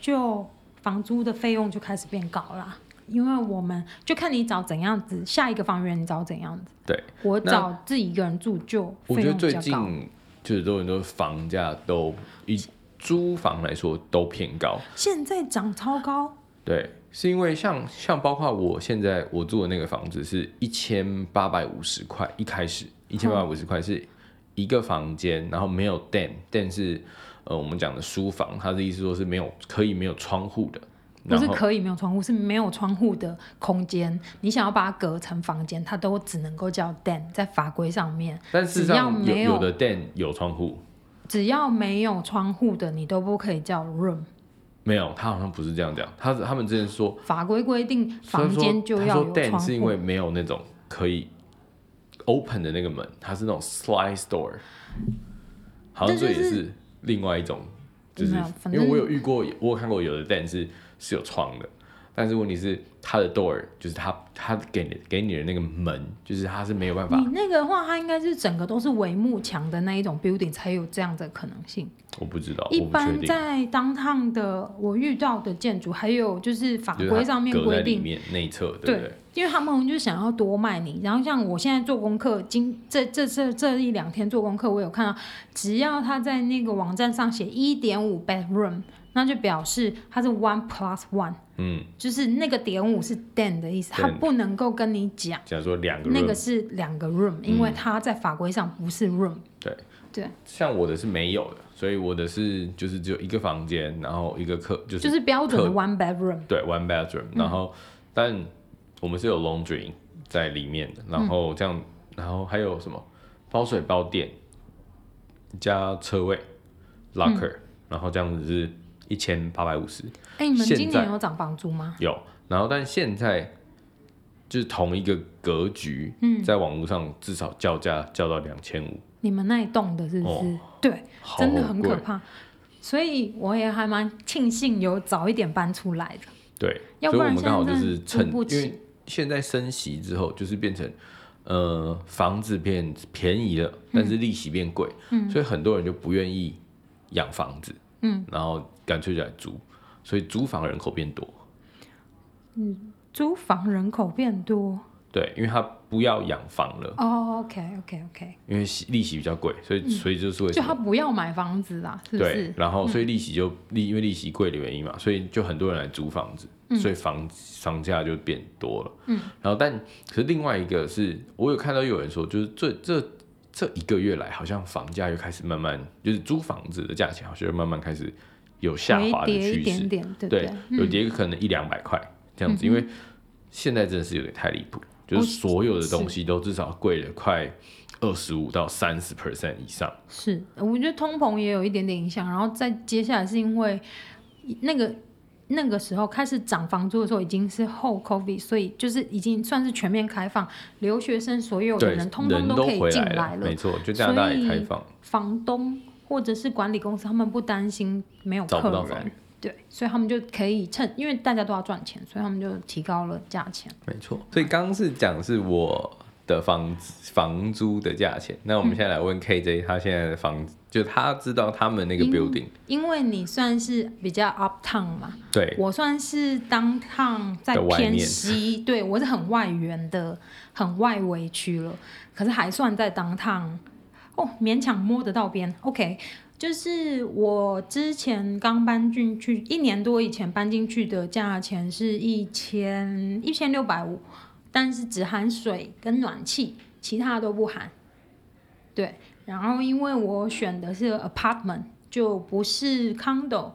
就房租的费用就开始变高了。因为我们就看你找怎样子，下一个房源你找怎样子。对，我找自己一个人住就。我觉得最近就是都很多房价都以租房来说都偏高。现在涨超高。对，是因为像像包括我现在我住的那个房子是一千八百五十块，一开始一千八百五十块是一个房间，嗯、然后没有 den，den 是呃我们讲的书房，它的意思说是没有可以没有窗户的。不是可以没有窗户，是没有窗户的空间。你想要把它隔成房间，它都只能够叫 den，在法规上面。但是只要没有，有的 den 有窗户，只要没有窗户的，你都不可以叫 room。没有，他好像不是这样讲。他他们之前说法规规定房间就要有窗户。他说 den 是因为没有那种可以 open 的那个门，它是那种 slide door。好像这也是另外一种，就是因为我有遇过，我有看过有的 den 是。是有窗的，但是问题是它的 door 就是它它给你给你的那个门，就是它是没有办法。你那个的话，它应该是整个都是帷幕墙的那一种 building 才有这样的可能性。我不知道，一般在 downtown 的我遇到的建筑，还有就是法规上面规定内侧，对，对，因为他们就想要多卖你。然后像我现在做功课，今这这这这一两天做功课，我有看到，只要他在那个网站上写一点五 bedroom。那就表示它是 one plus one，嗯，就是那个点五是 den 的意思，它不能够跟你讲，讲说两个，那个是两个 room，因为它在法规上不是 room。对。对，像我的是没有的，所以我的是就是只有一个房间，然后一个客就是就是标准的 one bedroom，对 one bedroom，然后但我们是有 laundry 在里面的，然后这样，然后还有什么包水包电加车位 locker，然后这样子是。一千八百五十。哎，你们今年有涨房租吗？有，然后但现在就是同一个格局，嗯，在网络上至少叫价叫到两千五。你们那一栋的是不是？哦、对，真的很可怕。所以我也还蛮庆幸有早一点搬出来的。对，要不然我们刚好就是趁，因为现在升息之后，就是变成呃房子变便宜了，但是利息变贵，嗯，所以很多人就不愿意养房子。嗯，然后干脆就来租，所以租房人口变多。嗯，租房人口变多。对，因为他不要养房了。哦，OK，OK，OK。因为利息比较贵，所以所以就是为？就他不要买房子啦，是不是？对，然后所以利息就利，因为利息贵的原因嘛，所以就很多人来租房子，所以房房价就变多了。嗯，然后但可是另外一个是我有看到有人说，就是这这。这一个月来，好像房价又开始慢慢，就是租房子的价钱，好像又慢慢开始有下滑的趋势。点点对，对，有跌可能一两百块这样子，因为现在真的是有点太离谱，就是所有的东西都至少贵了快二十五到三十 percent 以上。是，我觉得通膨也有一点点影响，然后再接下来是因为那个。那个时候开始涨房租的时候，已经是后 COVID，所以就是已经算是全面开放，留学生所有的人通通都可以进来了。没错，就加大也开放。房东或者是管理公司，他们不担心没有客人。对，所以他们就可以趁，因为大家都要赚钱，所以他们就提高了价钱。没错，所以刚刚是讲是我的房子房租的价钱，那我们现在来问 KJ，他现在的房就他知道他们那个 building，因，因为你算是比较 uptown 嘛，对，我算是 downtown 在偏西，对我是很外缘的，很外围区了，可是还算在 downtown，哦，勉强摸得到边，OK。就是我之前刚搬进去一年多以前搬进去的价钱是一千一千六百五，但是只含水跟暖气，其他都不含。对，然后因为我选的是 apartment，就不是 condo，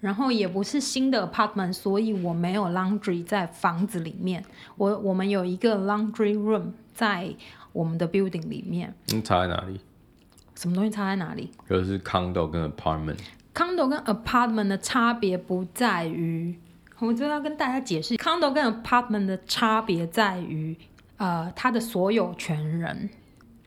然后也不是新的 apartment，所以我没有 laundry 在房子里面。我我们有一个 laundry room 在我们的 building 里面。你差在哪里？什么东西差在哪里？就是 condo 跟 apartment。condo 跟 apartment 的差别不在于，我就要跟大家解释，condo 跟 apartment 的差别在于，呃，它的所有权人，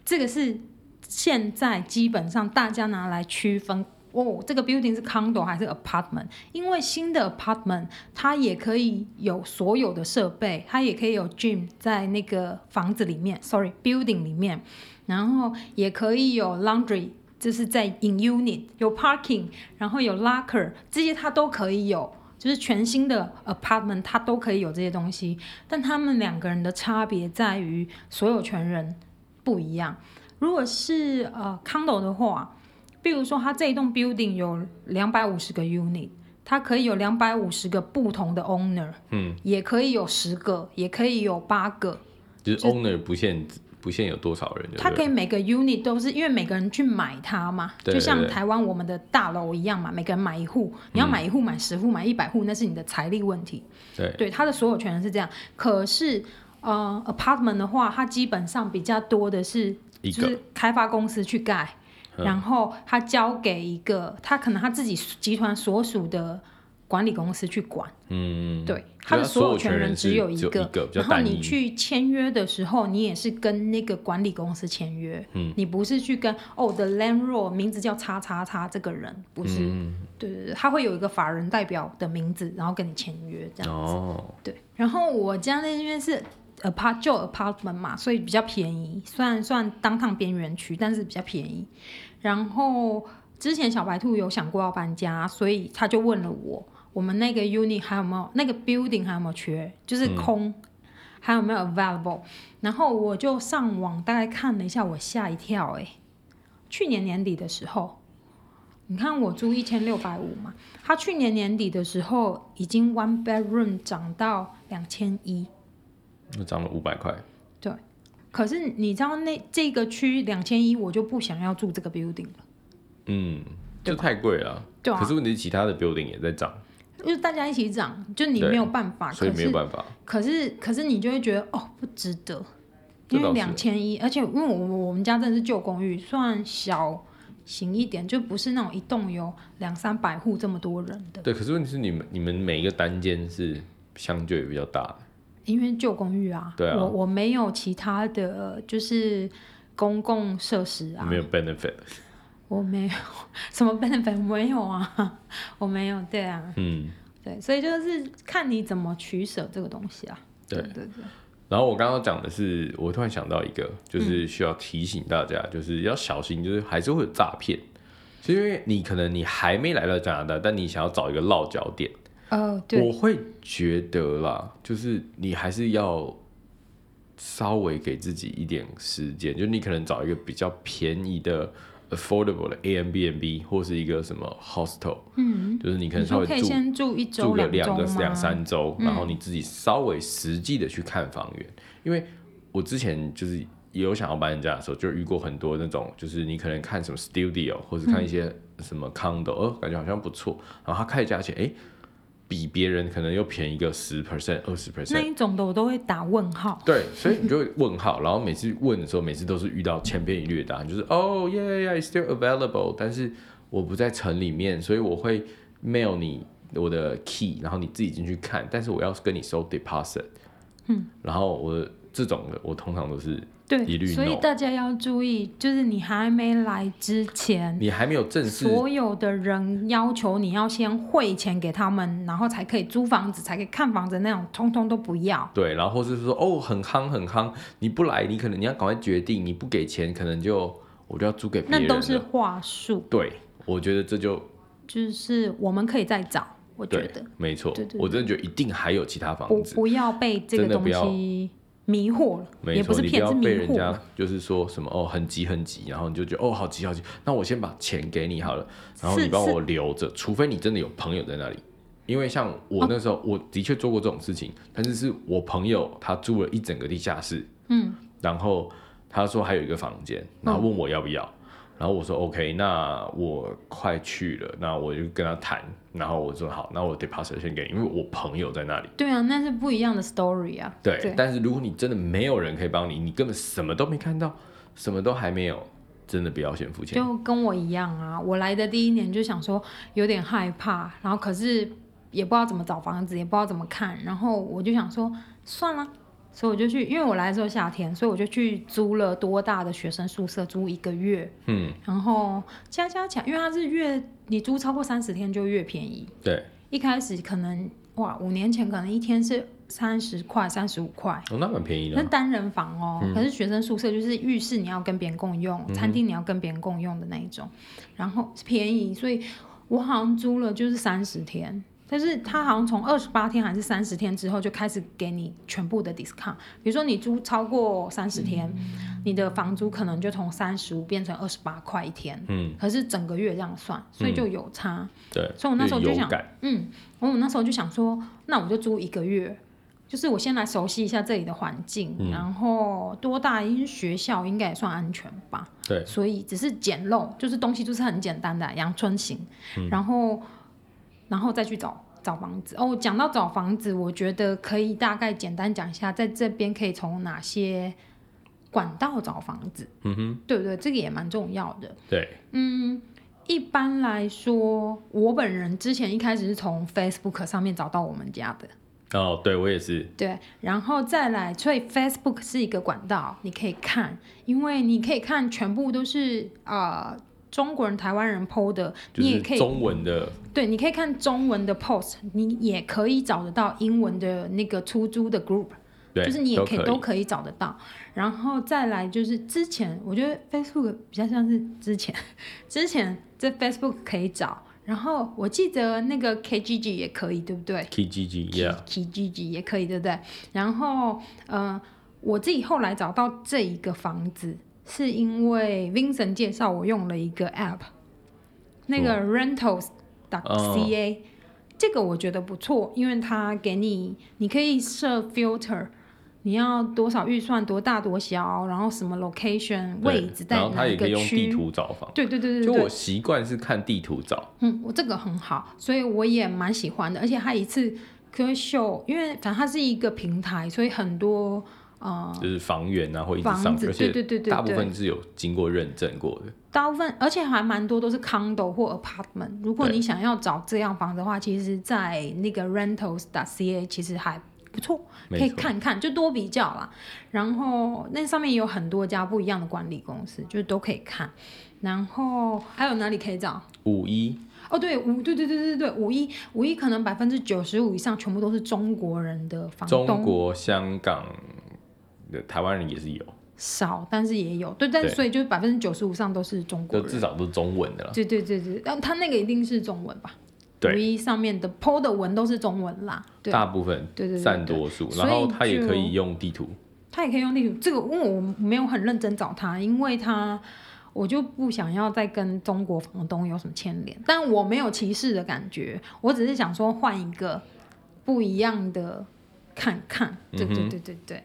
这个是现在基本上大家拿来区分哦，这个 building 是 condo 还是 apartment？因为新的 apartment 它也可以有所有的设备，它也可以有 gym 在那个房子里面，sorry，building 里面。然后也可以有 laundry，就是在 in unit 有 parking，然后有 locker，这些它都可以有，就是全新的 apartment 它都可以有这些东西。但他们两个人的差别在于所有权人不一样。如果是呃 condo 的话，比如说它这一栋 building 有两百五十个 unit，它可以有两百五十个不同的 owner，嗯，也可以有十个，也可以有八个，就是 owner 不限制。不限有多少人，他可以每个 unit 都是因为每个人去买它嘛，就像台湾我们的大楼一样嘛，每个人买一户，你要买一户、买十户、买一百户，那是你的财力问题。对，对，他的所有权人是这样。可是，呃，apartment 的话，它基本上比较多的是，就是开发公司去盖，然后他交给一个，他可能他自己集团所属的。管理公司去管，嗯，对，他的所有权人只有一个，然后你去签约的时候，你也是跟那个管理公司签约，嗯，你不是去跟哦，the landlord 名字叫叉叉叉这个人，不是，嗯、对对对，他会有一个法人代表的名字，然后跟你签约这样子，哦，对，然后我家那边是 apart 旧 apartment 嘛，所以比较便宜，虽然算当趟边缘区，但是比较便宜。然后之前小白兔有想过要搬家，所以他就问了我。我们那个 unit 还有没有那个 building 还有没有缺？就是空，嗯、还有没有 available？然后我就上网大概看了一下，我吓一跳哎、欸！去年年底的时候，你看我租一千六百五嘛，他去年年底的时候已经 one bedroom 涨到两千一，那涨了五百块。对，可是你知道那这个区两千一，我就不想要住这个 building 了。嗯，就太贵了。对啊。可是问题是其他的 building 也在涨。就是大家一起涨，就你没有办法，所以没有办法。可是，可是你就会觉得哦，不值得，因为两千一，而且因为我我们家真的是旧公寓，算小型一点，就不是那种一栋有两三百户这么多人的。对，可是问题是你们你们每一个单间是相对比较大的，因为旧公寓啊，对啊，我我没有其他的就是公共设施啊，没有 benefit。我没有 [LAUGHS] 什么 benefit，没有啊，我没有，对啊，嗯，对，所以就是看你怎么取舍这个东西啊。对对对。然后我刚刚讲的是，我突然想到一个，就是需要提醒大家，就是要小心，就是还是会有诈骗。是因为你可能你还没来到加拿大，但你想要找一个落脚点，哦，对，我会觉得啦，就是你还是要稍微给自己一点时间，就你可能找一个比较便宜的。Affordable 的 Airbnb 或是一个什么 hostel，嗯，就是你可能稍微住，先住一周住个两个两三周，然后你自己稍微实际的去看房源。嗯、因为我之前就是也有想要搬家的时候，就遇过很多那种，就是你可能看什么 studio 或者看一些什么 condo，呃、嗯，感觉好像不错，然后他开价钱，哎、欸。比别人可能又便宜个十 percent、二十 percent，那一种的我都会打问号。对，所以你就会问号，然后每次问的时候，每次都是遇到千篇一律的答案，就是哦、oh,，yeah，yeah，it's still available，但是我不在城里面，所以我会 mail 你我的 key，然后你自己进去看，但是我要跟你收 deposit。嗯，然后我这种的，我通常都是对，一律 no。所以大家要注意，就是你还没来之前，你还没有正式，所有的人要求你要先汇钱给他们，然后才可以租房子，才可以看房子那种，通通都不要。对，然后或是说哦，很夯很夯，你不来，你可能你要赶快决定，你不给钱，可能就我就要租给别人。那都是话术。对，我觉得这就就是我们可以再找，我觉得没错。对对对，我真的觉得一定还有其他房子，不，不要被这个东西。迷惑了，也不是骗，是迷惑。被人家就是说什么哦，很急很急，然后你就觉得哦，好急好急，那我先把钱给你好了，然后你帮我留着，除非你真的有朋友在那里。因为像我那时候，哦、我的确做过这种事情，但是是我朋友他租了一整个地下室，嗯，然后他说还有一个房间，然后问我要不要。嗯然后我说 OK，那我快去了，那我就跟他谈，然后我说好，那我 deposit 先给你，因为我朋友在那里。对啊，那是不一样的 story 啊。对，对，但是如果你真的没有人可以帮你，你根本什么都没看到，什么都还没有，真的不要先付钱。就跟我一样啊，我来的第一年就想说有点害怕，然后可是也不知道怎么找房子，也不知道怎么看，然后我就想说算了。所以我就去，因为我来的时候夏天，所以我就去租了多大的学生宿舍，租一个月。嗯，然后加加起来，因为它是越，你租超过三十天就越便宜。对，一开始可能哇，五年前可能一天是三十块、三十五块。哦，那蛮便宜的。那单人房哦，嗯、可是学生宿舍就是浴室你要跟别人共用，嗯、餐厅你要跟别人共用的那一种，然后便宜，所以我好像租了就是三十天。但是他好像从二十八天还是三十天之后就开始给你全部的 discount，比如说你租超过三十天，嗯、你的房租可能就从三十五变成二十八块一天，嗯，可是整个月这样算，所以就有差，嗯、对，所以我那时候就想，嗯，我那时候就想说，那我就租一个月，就是我先来熟悉一下这里的环境，嗯、然后多大因为学校应该也算安全吧，对，所以只是简陋，就是东西就是很简单的阳春型，嗯、然后。然后再去找找房子哦。讲到找房子，我觉得可以大概简单讲一下，在这边可以从哪些管道找房子。嗯哼，对不对？这个也蛮重要的。对，嗯，一般来说，我本人之前一开始是从 Facebook 上面找到我们家的。哦，对，我也是。对，然后再来，所以 Facebook 是一个管道，你可以看，因为你可以看全部都是啊。呃中国人、台湾人 PO 的，你也可以中文的，对，你可以看中文的 post，你也可以找得到英文的那个出租的 group，对就是你也可以都可以，找得到。然后再来就是之前，我觉得 Facebook 比较像是之前，[LAUGHS] 之前在 Facebook 可以找。然后我记得那个 KGG 也可以，对不对？KGG，yeah，KGG 也可以，对不对？然后，嗯、呃，我自己后来找到这一个房子。是因为 Vincent 介绍我用了一个 app，那个 Rentals.ca，、oh. 这个我觉得不错，因为它给你，你可以设 filter，你要多少预算，多大多小，然后什么 location 位置在哪个区，然后它也可以用地图找房。对对对对对。就我习惯是看地图找。嗯，我这个很好，所以我也蛮喜欢的，而且它一次可以秀，因为反正它是一个平台，所以很多。嗯，就是房源啊，或一直上，子对对对对，大部分是有经过认证过的。大部分，而且还蛮多都是 condo 或 apartment。如果你想要找这样房子的话，其实，在那个 rentals.ca 其实还不错，可以看看，就多比较啦。然后那上面也有很多家不一样的管理公司，就都可以看。然后还有哪里可以找？五一哦，对五，对对对对对，五一五一可能百分之九十五以上全部都是中国人的房东，中国香港。台湾人也是有少，但是也有对，但所以就是百分之九十五上都是中国人，至少都是中文的了。对对对对，然后他那个一定是中文吧？对，上面的 PO 的文都是中文啦，大部分对对占多数。然后他也可以用地图，他也可以用地图。这个因为我没有很认真找他，因为他我就不想要再跟中国房东有什么牵连，但我没有歧视的感觉，我只是想说换一个不一样的看看。对对对对对。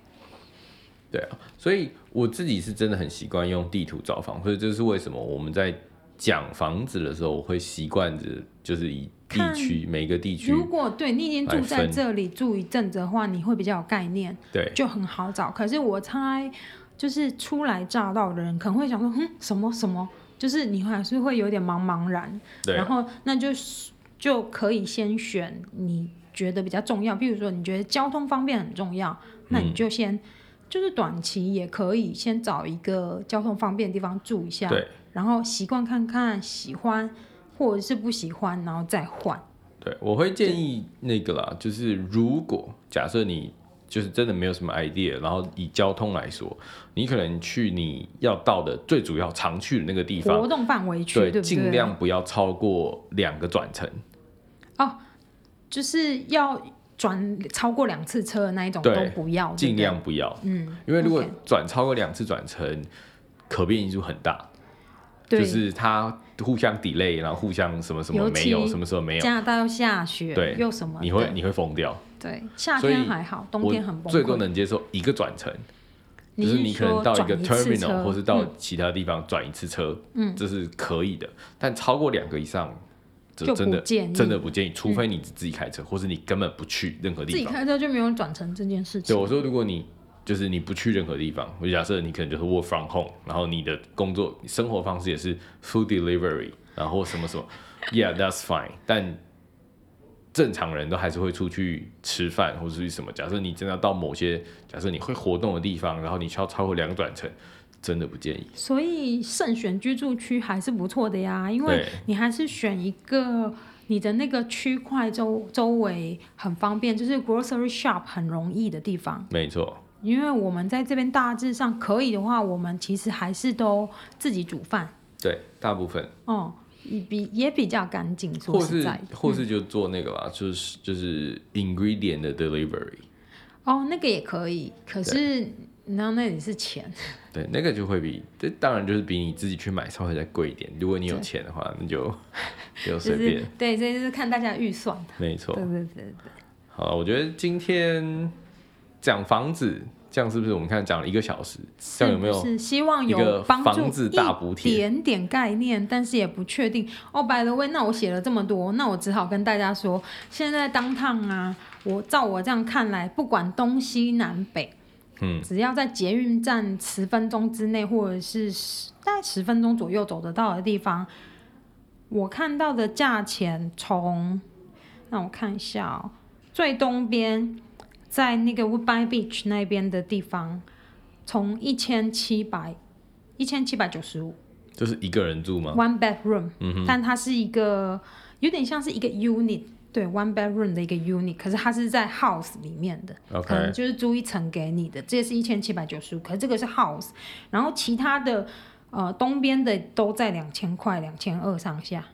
对啊，所以我自己是真的很习惯用地图找房，所以这是为什么我们在讲房子的时候，我会习惯着就是以地区看每个地区。如果对你已经住在这里住一阵子的话，你会比较有概念，对，就很好找。可是我猜，就是初来乍到的人可能会想说，嗯，什么什么，就是你还是会有点茫茫然。对，然后那就是就可以先选你觉得比较重要，比如说你觉得交通方便很重要，那你就先。嗯就是短期也可以先找一个交通方便的地方住一下，对，然后习惯看看，喜欢或者是不喜欢，然后再换。对，我会建议那个啦，就是如果假设你就是真的没有什么 idea，然后以交通来说，你可能去你要到的最主要常去的那个地方，活动范围去，对，对不对？尽量不要超过两个转乘。哦，就是要转超过两次车的那一种都不要，尽量不要。嗯，因为如果转超过两次转乘，可变因素很大。就是它互相 delay，然后互相什么什么没有，什么时候没有？加拿大又下雪，对，又什么？你会你会疯掉。对，夏天还好，冬天很崩溃。最多能接受一个转乘，就是你可能到一个 terminal，或是到其他地方转一次车，嗯，这是可以的。但超过两个以上，就真的真的不建议，除非你自己开车，或是你根本不去任何地方。自己开车就没有转乘这件事情。对，我说如果你。就是你不去任何地方，我假设你可能就是 work from home，然后你的工作生活方式也是 food delivery，然后什么什么，Yeah，that's fine。但正常人都还是会出去吃饭或者是什么。假设你真的要到某些假设你会活动的地方，然后你需要超过两个转乘，真的不建议。所以慎选居住区还是不错的呀，因为你还是选一个你的那个区块周周围很方便，就是 grocery shop 很容易的地方。没错。因为我们在这边大致上可以的话，我们其实还是都自己煮饭。对，大部分。哦，也比也比较干净。或是或是就做那个吧，嗯、就是就是 ingredient 的 delivery。哦，那个也可以，可是你知道那里是钱。[LAUGHS] 对，那个就会比这当然就是比你自己去买稍微再贵一点。如果你有钱的话，那就 [LAUGHS] 就随便。对，这就是看大家预算。没错。对对对对。好了，我觉得今天。讲房子，这样是不是我们看讲了一个小时？这样有没有？是希望有帮助一点点概念，但是也不确定。哦，by the way，那我写了这么多，那我只好跟大家说，现在 downtown 啊，我照我这样看来，不管东西南北，嗯，只要在捷运站十分钟之内，或者是大概十分钟左右走得到的地方，我看到的价钱从，让我看一下哦，最东边。在那个 Woodbine Beach 那边的地方，从一千七百一千七百九十五，就是一个人住吗？One bedroom，嗯哼，但它是一个有点像是一个 unit，对，one bedroom 的一个 unit，可是它是在 house 里面的，Okay. 可能就是租一层给你的，这是一千七百九十五，可是这个是 house，然后其他的呃东边的都在两千块、两千二上下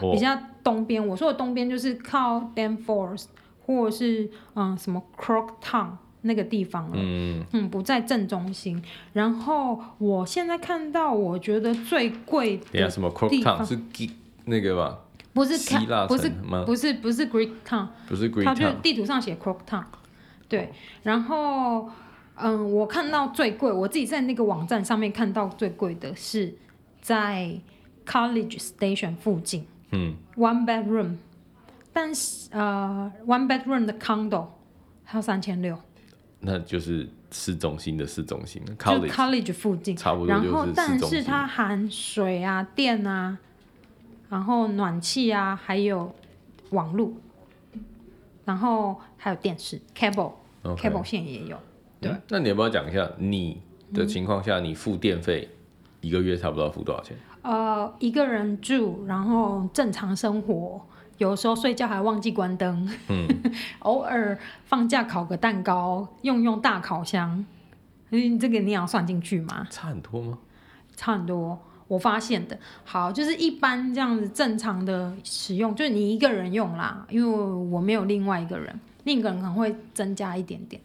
，oh. 比较东边，我说的东边就是靠 Danforth。或者是嗯什么 Croctown 那个地方了，嗯嗯，不在正中心。然后我现在看到，我觉得最贵的地方什么 Croctown 是那个吧？不是希腊不是不是不是 Greek Town，不是 Greek Town，它就地图上写 Croctown。对，然后嗯，我看到最贵，我自己在那个网站上面看到最贵的是在 College Station 附近，嗯，One bedroom。但是呃，one bedroom 的 condo 还有三千六，那就是市中心的市中心，college 就 college 附近，差不多。然后，但是它含水啊、电啊，然后暖气啊，还有网路，然后还有电视 cable，cable. 线也有。对、嗯，那你要不要讲一下你的情况下，你付电费一个月差不多要付多少钱？呃，一个人住，然后正常生活。有时候睡觉还忘记关灯，嗯、[LAUGHS] 偶尔放假烤个蛋糕，用用大烤箱，嗯，这个你要算进去吗？差很多吗？差很多，我发现的。好，就是一般这样子正常的使用，就是你一个人用啦，因为我没有另外一个人，另一个人可能会增加一点点。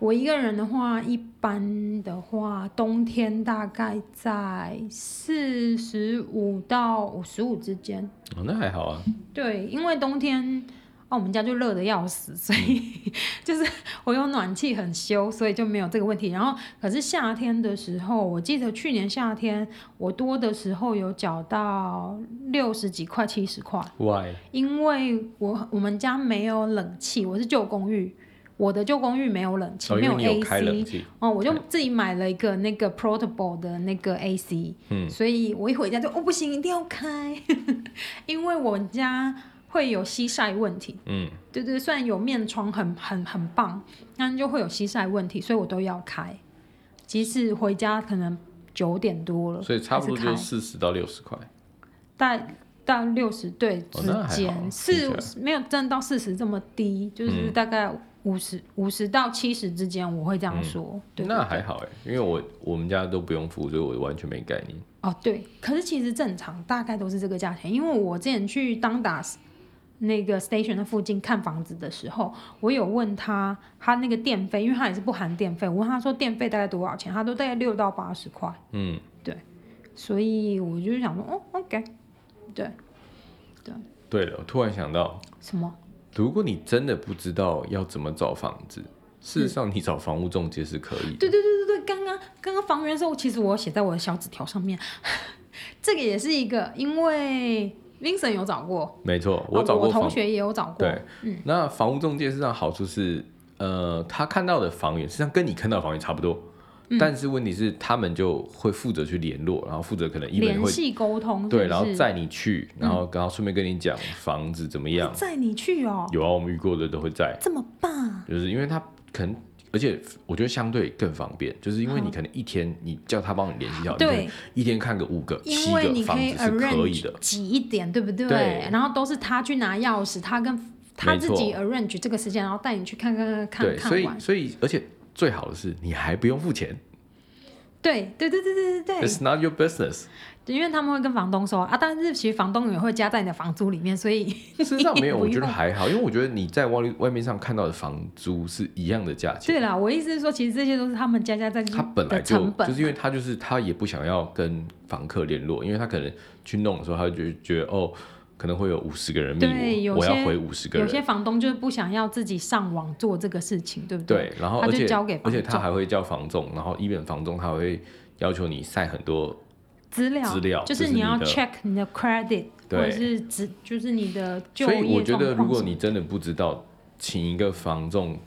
我一个人的话，一般的话，冬天大概在四十五到五十五之间。哦，那还好啊。对，因为冬天，哦，我们家就热的要死，所以、嗯、[LAUGHS] 就是我有暖气很修，所以就没有这个问题。然后，可是夏天的时候，我记得去年夏天我多的时候有缴到六十几块、七十块。Why？因为我我们家没有冷气，我是旧公寓。我的旧公寓没有冷气，哦、没有 AC，哦，我就自己买了一个那个 portable 的那个 AC，嗯，所以我一回家就哦不行，一定要开，[LAUGHS] 因为我家会有西晒问题，嗯，对对，虽然有面窗很很很棒，但就会有西晒问题，所以我都要开。即使回家可能九点多了，所以差不多就四十到六十块，大概到六十对之间，哦、四没有挣到四十这么低，就是大概五十五十到七十之间，我会这样说。嗯、对，对，对，那还好哎，因为我我们家都不用付，所以我完全没概念。哦，对，可是其实正常大概都是这个价钱，因为我之前去当打那个 station 的附近看房子的时候，我有问他，他那个电费，因为他也是不含电费，我问他说电费大概多少钱，他都大概六到八十块。嗯，对，所以我就想说，哦，OK，对，对。对了，我突然想到什么？如果你真的不知道要怎么找房子，事实上你找房屋中介是可以的。对对对对对，刚刚刚刚房源的时候，其实我写在我的小纸条上面，[LAUGHS] 这个也是一个，因为。Vincent 有找过，没错，我找过、哦。我同学也有找过。对，嗯，那房屋中介实际上好处是，呃，他看到的房源实际上跟你看到的房源差不多，嗯，但是问题是他们就会负责去联络，然后负责可能一联系沟通是是，对，然后载你去，然后然后顺便跟你讲房子怎么样，载你去哦。有啊，我们遇过的都会载。这么棒。就是因为他可能。而且我觉得相对更方便，就是因为你可能一天你叫他帮你联系好，对，一天看个五个、七个房子是可以的，挤一点，对不对？对。然后都是他去拿钥匙，他跟他自己 arrange 这个时间，然后带你去看看看看。对，所以所以而且最好的是你还不用付钱。对对对对对对对。It's not your business. 因为他们会跟房东说啊，但是其实房东也会加在你的房租里面，所以 [LAUGHS] 事实上没有，我觉得还好，因为我觉得你在外外面上看到的房租是一样的价钱。对啦，我意思是说，其实这些都是他们加加在他本来就就是因为他就是他也不想要跟房客联络，因为他可能去弄的时候，他就觉得哦，可能会有五十个人密我，我要回五十个人。有些房东就是不想要自己上网做这个事情，对不对？对，然后而且而且他还会叫房仲，然后一本房仲他会要求你晒很多。资料，资料就是你要 check 你的 credit，或者是只就是你的。所以我觉得，如果你真的不知道，请一个房仲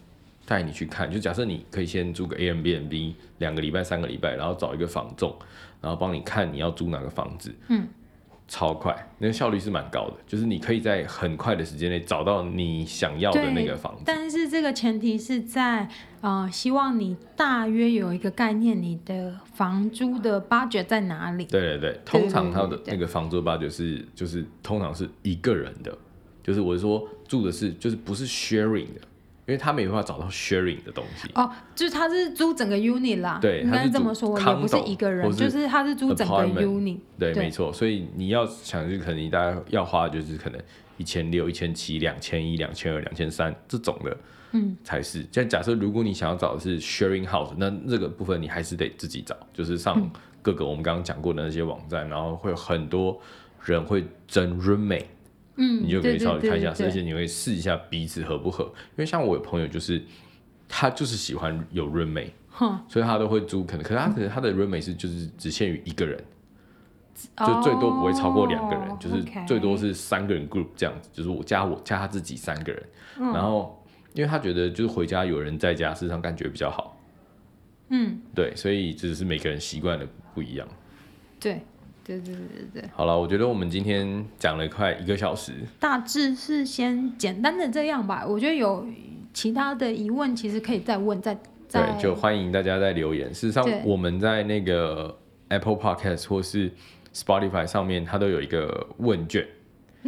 带你去看，就假设你可以先租个 Airbnb 两个礼拜、三个礼拜，然后找一个房仲，然后帮你看你要租哪个房子。嗯。超快，那个效率是蛮高的，就是你可以在很快的时间内找到你想要的那个房子。但是这个前提是在，呃，希望你大约有一个概念，你的房租的 budget 在哪里？对对对，通常他的那个房租 budget 是，就是通常是一个人的，就是我是说住的是，就是不是 sharing 的。因为他没办法找到 sharing 的东西哦，就是他是租整个 unit 啦，对，应该是这么说，也不是一个人，就是他是租整个 unit，对，没错。所以你要想，就可能你大概要花的就是可能一千六、一千七、两千一、两千二、两千三这种的，嗯，才是。像假设如果你想要找的是 sharing house，那这个部分你还是得自己找，就是上各个我们刚刚讲过的那些网站，然后会有很多人会争 roommate。嗯，你就可以稍微看一下，而且你会试一下彼此合不合。因为像我有朋友，就是他就是喜欢有 roommate，所以他都会租。可能，可是他可能他的 roommate 是就是只限于一个人，就最多不会超过两个人，哦，就是最多是三个人 group 这样子。就是我加我加他自己三个人，嗯，然后因为他觉得就是回家有人在家，事实上感觉比较好。嗯，对，所以只是每个人习惯的不一样。对。对对对对对，好了，我觉得我们今天讲了快一个小时，大致是先简单的这样吧。我觉得有其他的疑问，其实可以再问，再再对，就欢迎大家在留言。事实上，我们在那个 Apple Podcast 或是 Spotify 上面，它都有一个问卷。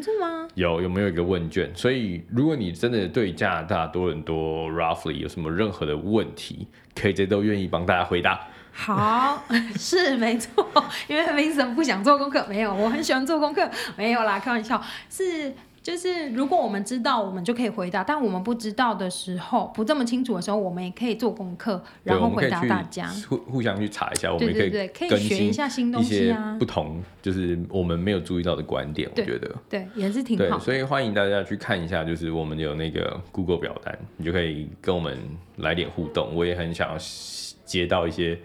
是吗？有有没有一个问卷？所以如果你真的对加拿大多伦多 roughly 有什么任何的问题，KJ 都愿意帮大家回答。好，[LAUGHS] 是没错，因为 Vincent 不想做功课，没有，我很喜欢做功课，没有啦，开玩笑，是就是如果我们知道，我们就可以回答，但我们不知道的时候，不这么清楚的时候，我们也可以做功课，然后回答大家，互互相去查一下，我们可以对可以学一下新东西啊，不同就是我们没有注意到的观点，我觉得。对，也是挺好，所以欢迎大家去看一下，就是我们有那个 Google 表单，你就可以跟我们来点互动，我也很想要接到一些。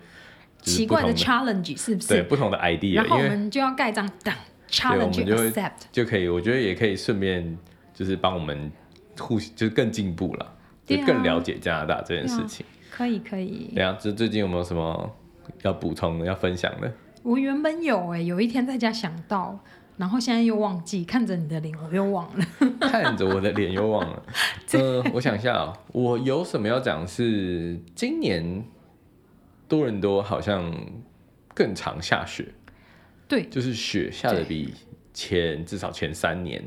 奇怪的 challenge 是不是？对，不同的 idea，然后我们就要盖章等 challenge 就 accept 就可以。我觉得也可以顺便就是帮我们互就是更进步了，就更了解加拿大这件事情。可以可以。对啊，就最近有没有什么要补充的、要分享的？我原本有哎、欸，有一天在家想到，然后现在又忘记，看着你的脸我又忘了。[LAUGHS] 看着我的脸又忘了。[LAUGHS] 嗯、呃，我想一下啊、喔，我有什么要讲？是今年。多伦多好像更常下雪，对，就是雪下的比前至少前三年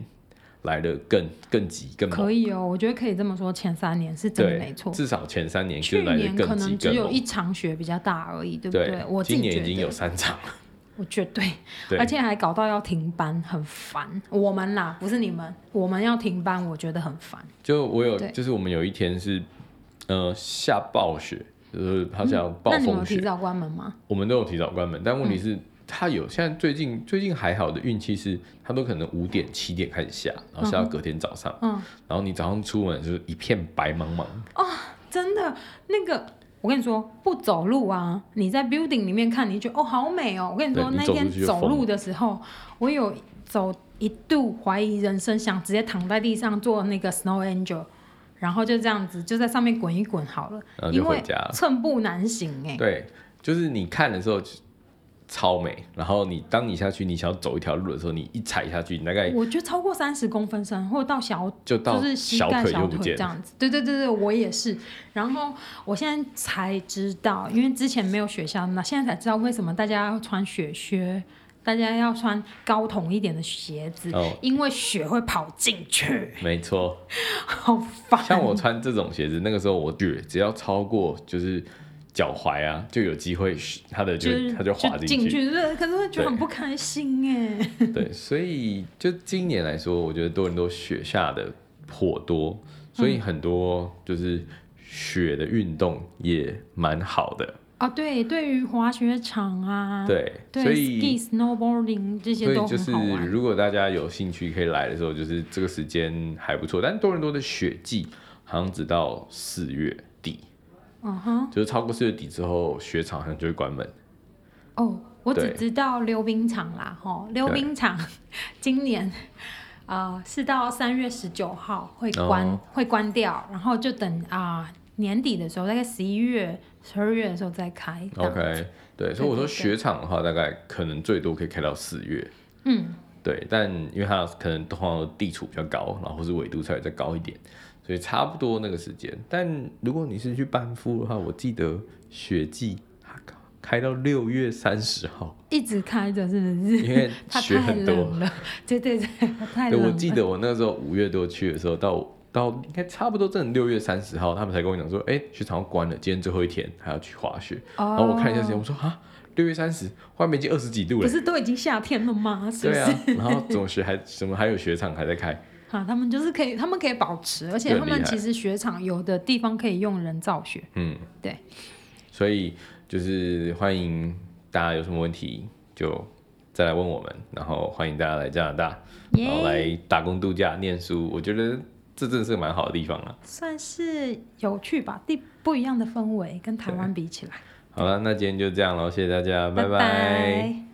来的更更急更猛。可以哦，我觉得可以这么说，前三年是真的没错。至少前三年去年可能只有一场雪比较大而已，对不对？对我今年已经有三场了。我绝，对，而且还搞到要停班，很烦。我们啦，不是你们，我们要停班，我觉得很烦。就我有，就是我们有一天是，呃，下暴雪，就是好像暴风雪。嗯，那你们有提早关门吗？我们都有提早关门，但问题是，他有现在最近最近还好的运气是，它都可能五点七点开始下，然后下到隔天早上，嗯，然后你早上出门就是一片白茫茫。哦，真的那个。我跟你说，不走路啊，你在 building 里面看，你觉得哦好美哦。我跟你说，那天走路的时候，我有走一度怀疑人生，想直接躺在地上做那个 snow angel，然后就这样子就在上面滚一滚好了，然后就回家了，因为寸步难行哎。对，就是你看的时候。超美，然后你当你下去，你想要走一条路的时候，你一踩下去，你大概我觉得超过三十公分深，或者到小就到就是膝盖小腿这样子。对对对对，我也是。然后我现在才知道，因为之前没有雪下那现在才知道为什么大家要穿雪靴，大家要穿高筒一点的鞋子，哦、因为雪会跑进去。没错，[LAUGHS] 好烦。像我穿这种鞋子，那个时候我雪只要超过就是。脚踝啊，就有机会，它的就它就滑进去，可是会觉得很不开心哎。对，所以就今年来说，我觉得多伦多雪下的颇多，所以很多就是雪的运动也蛮好的。啊、哦，对，对于滑雪场啊，对，对所以 ski snowboarding 这些都很好就是如果大家有兴趣可以来的时候，就是这个时间还不错。但多伦多的雪季好像只到四月底。嗯哼，就是超过四月底之后，雪场好像就会关门。哦，我只知道溜冰场啦，吼，溜冰场今年啊、呃、是到三月十九号会关、哦、会关掉，然后就等啊、呃、年底的时候，大概十一月、十二月的时候再开。OK，对，所以我说雪场的话，大概可能最多可以开到四月。嗯，对，但因为它可能通常地处比较高，然后是纬度稍微再高一点。所以差不多那个时间，但如果你是去班夫的话，我记得雪季开到六月三十号，一直开着是不是？因为 [LAUGHS] 雪很多了，对对对，太冷了。对，我记得我那时候五月多去的时候，到到应该差不多正六月三十号，他们才跟我讲说，哎、欸，雪场要关了，今天最后一天还要去滑雪。Oh. 然后我看一下时间，我说啊，六月三十，外面已经二十几度了，不是都已经夏天了吗？是不是？对啊，然后怎么雪还什么还有雪场还在开？[LAUGHS] 啊，他们就是可以，他们可以保持，而且他们其实雪场有的地方可以用人造雪。嗯，对。所以就是欢迎大家有什么问题就再来问我们，然后欢迎大家来加拿大然后来打工度假、念书。我觉得这真的是个蛮好的地方啊，算是有趣吧，地不一样的氛围，跟台湾比起来。好了，那今天就这样了，谢谢大家，拜拜。拜拜。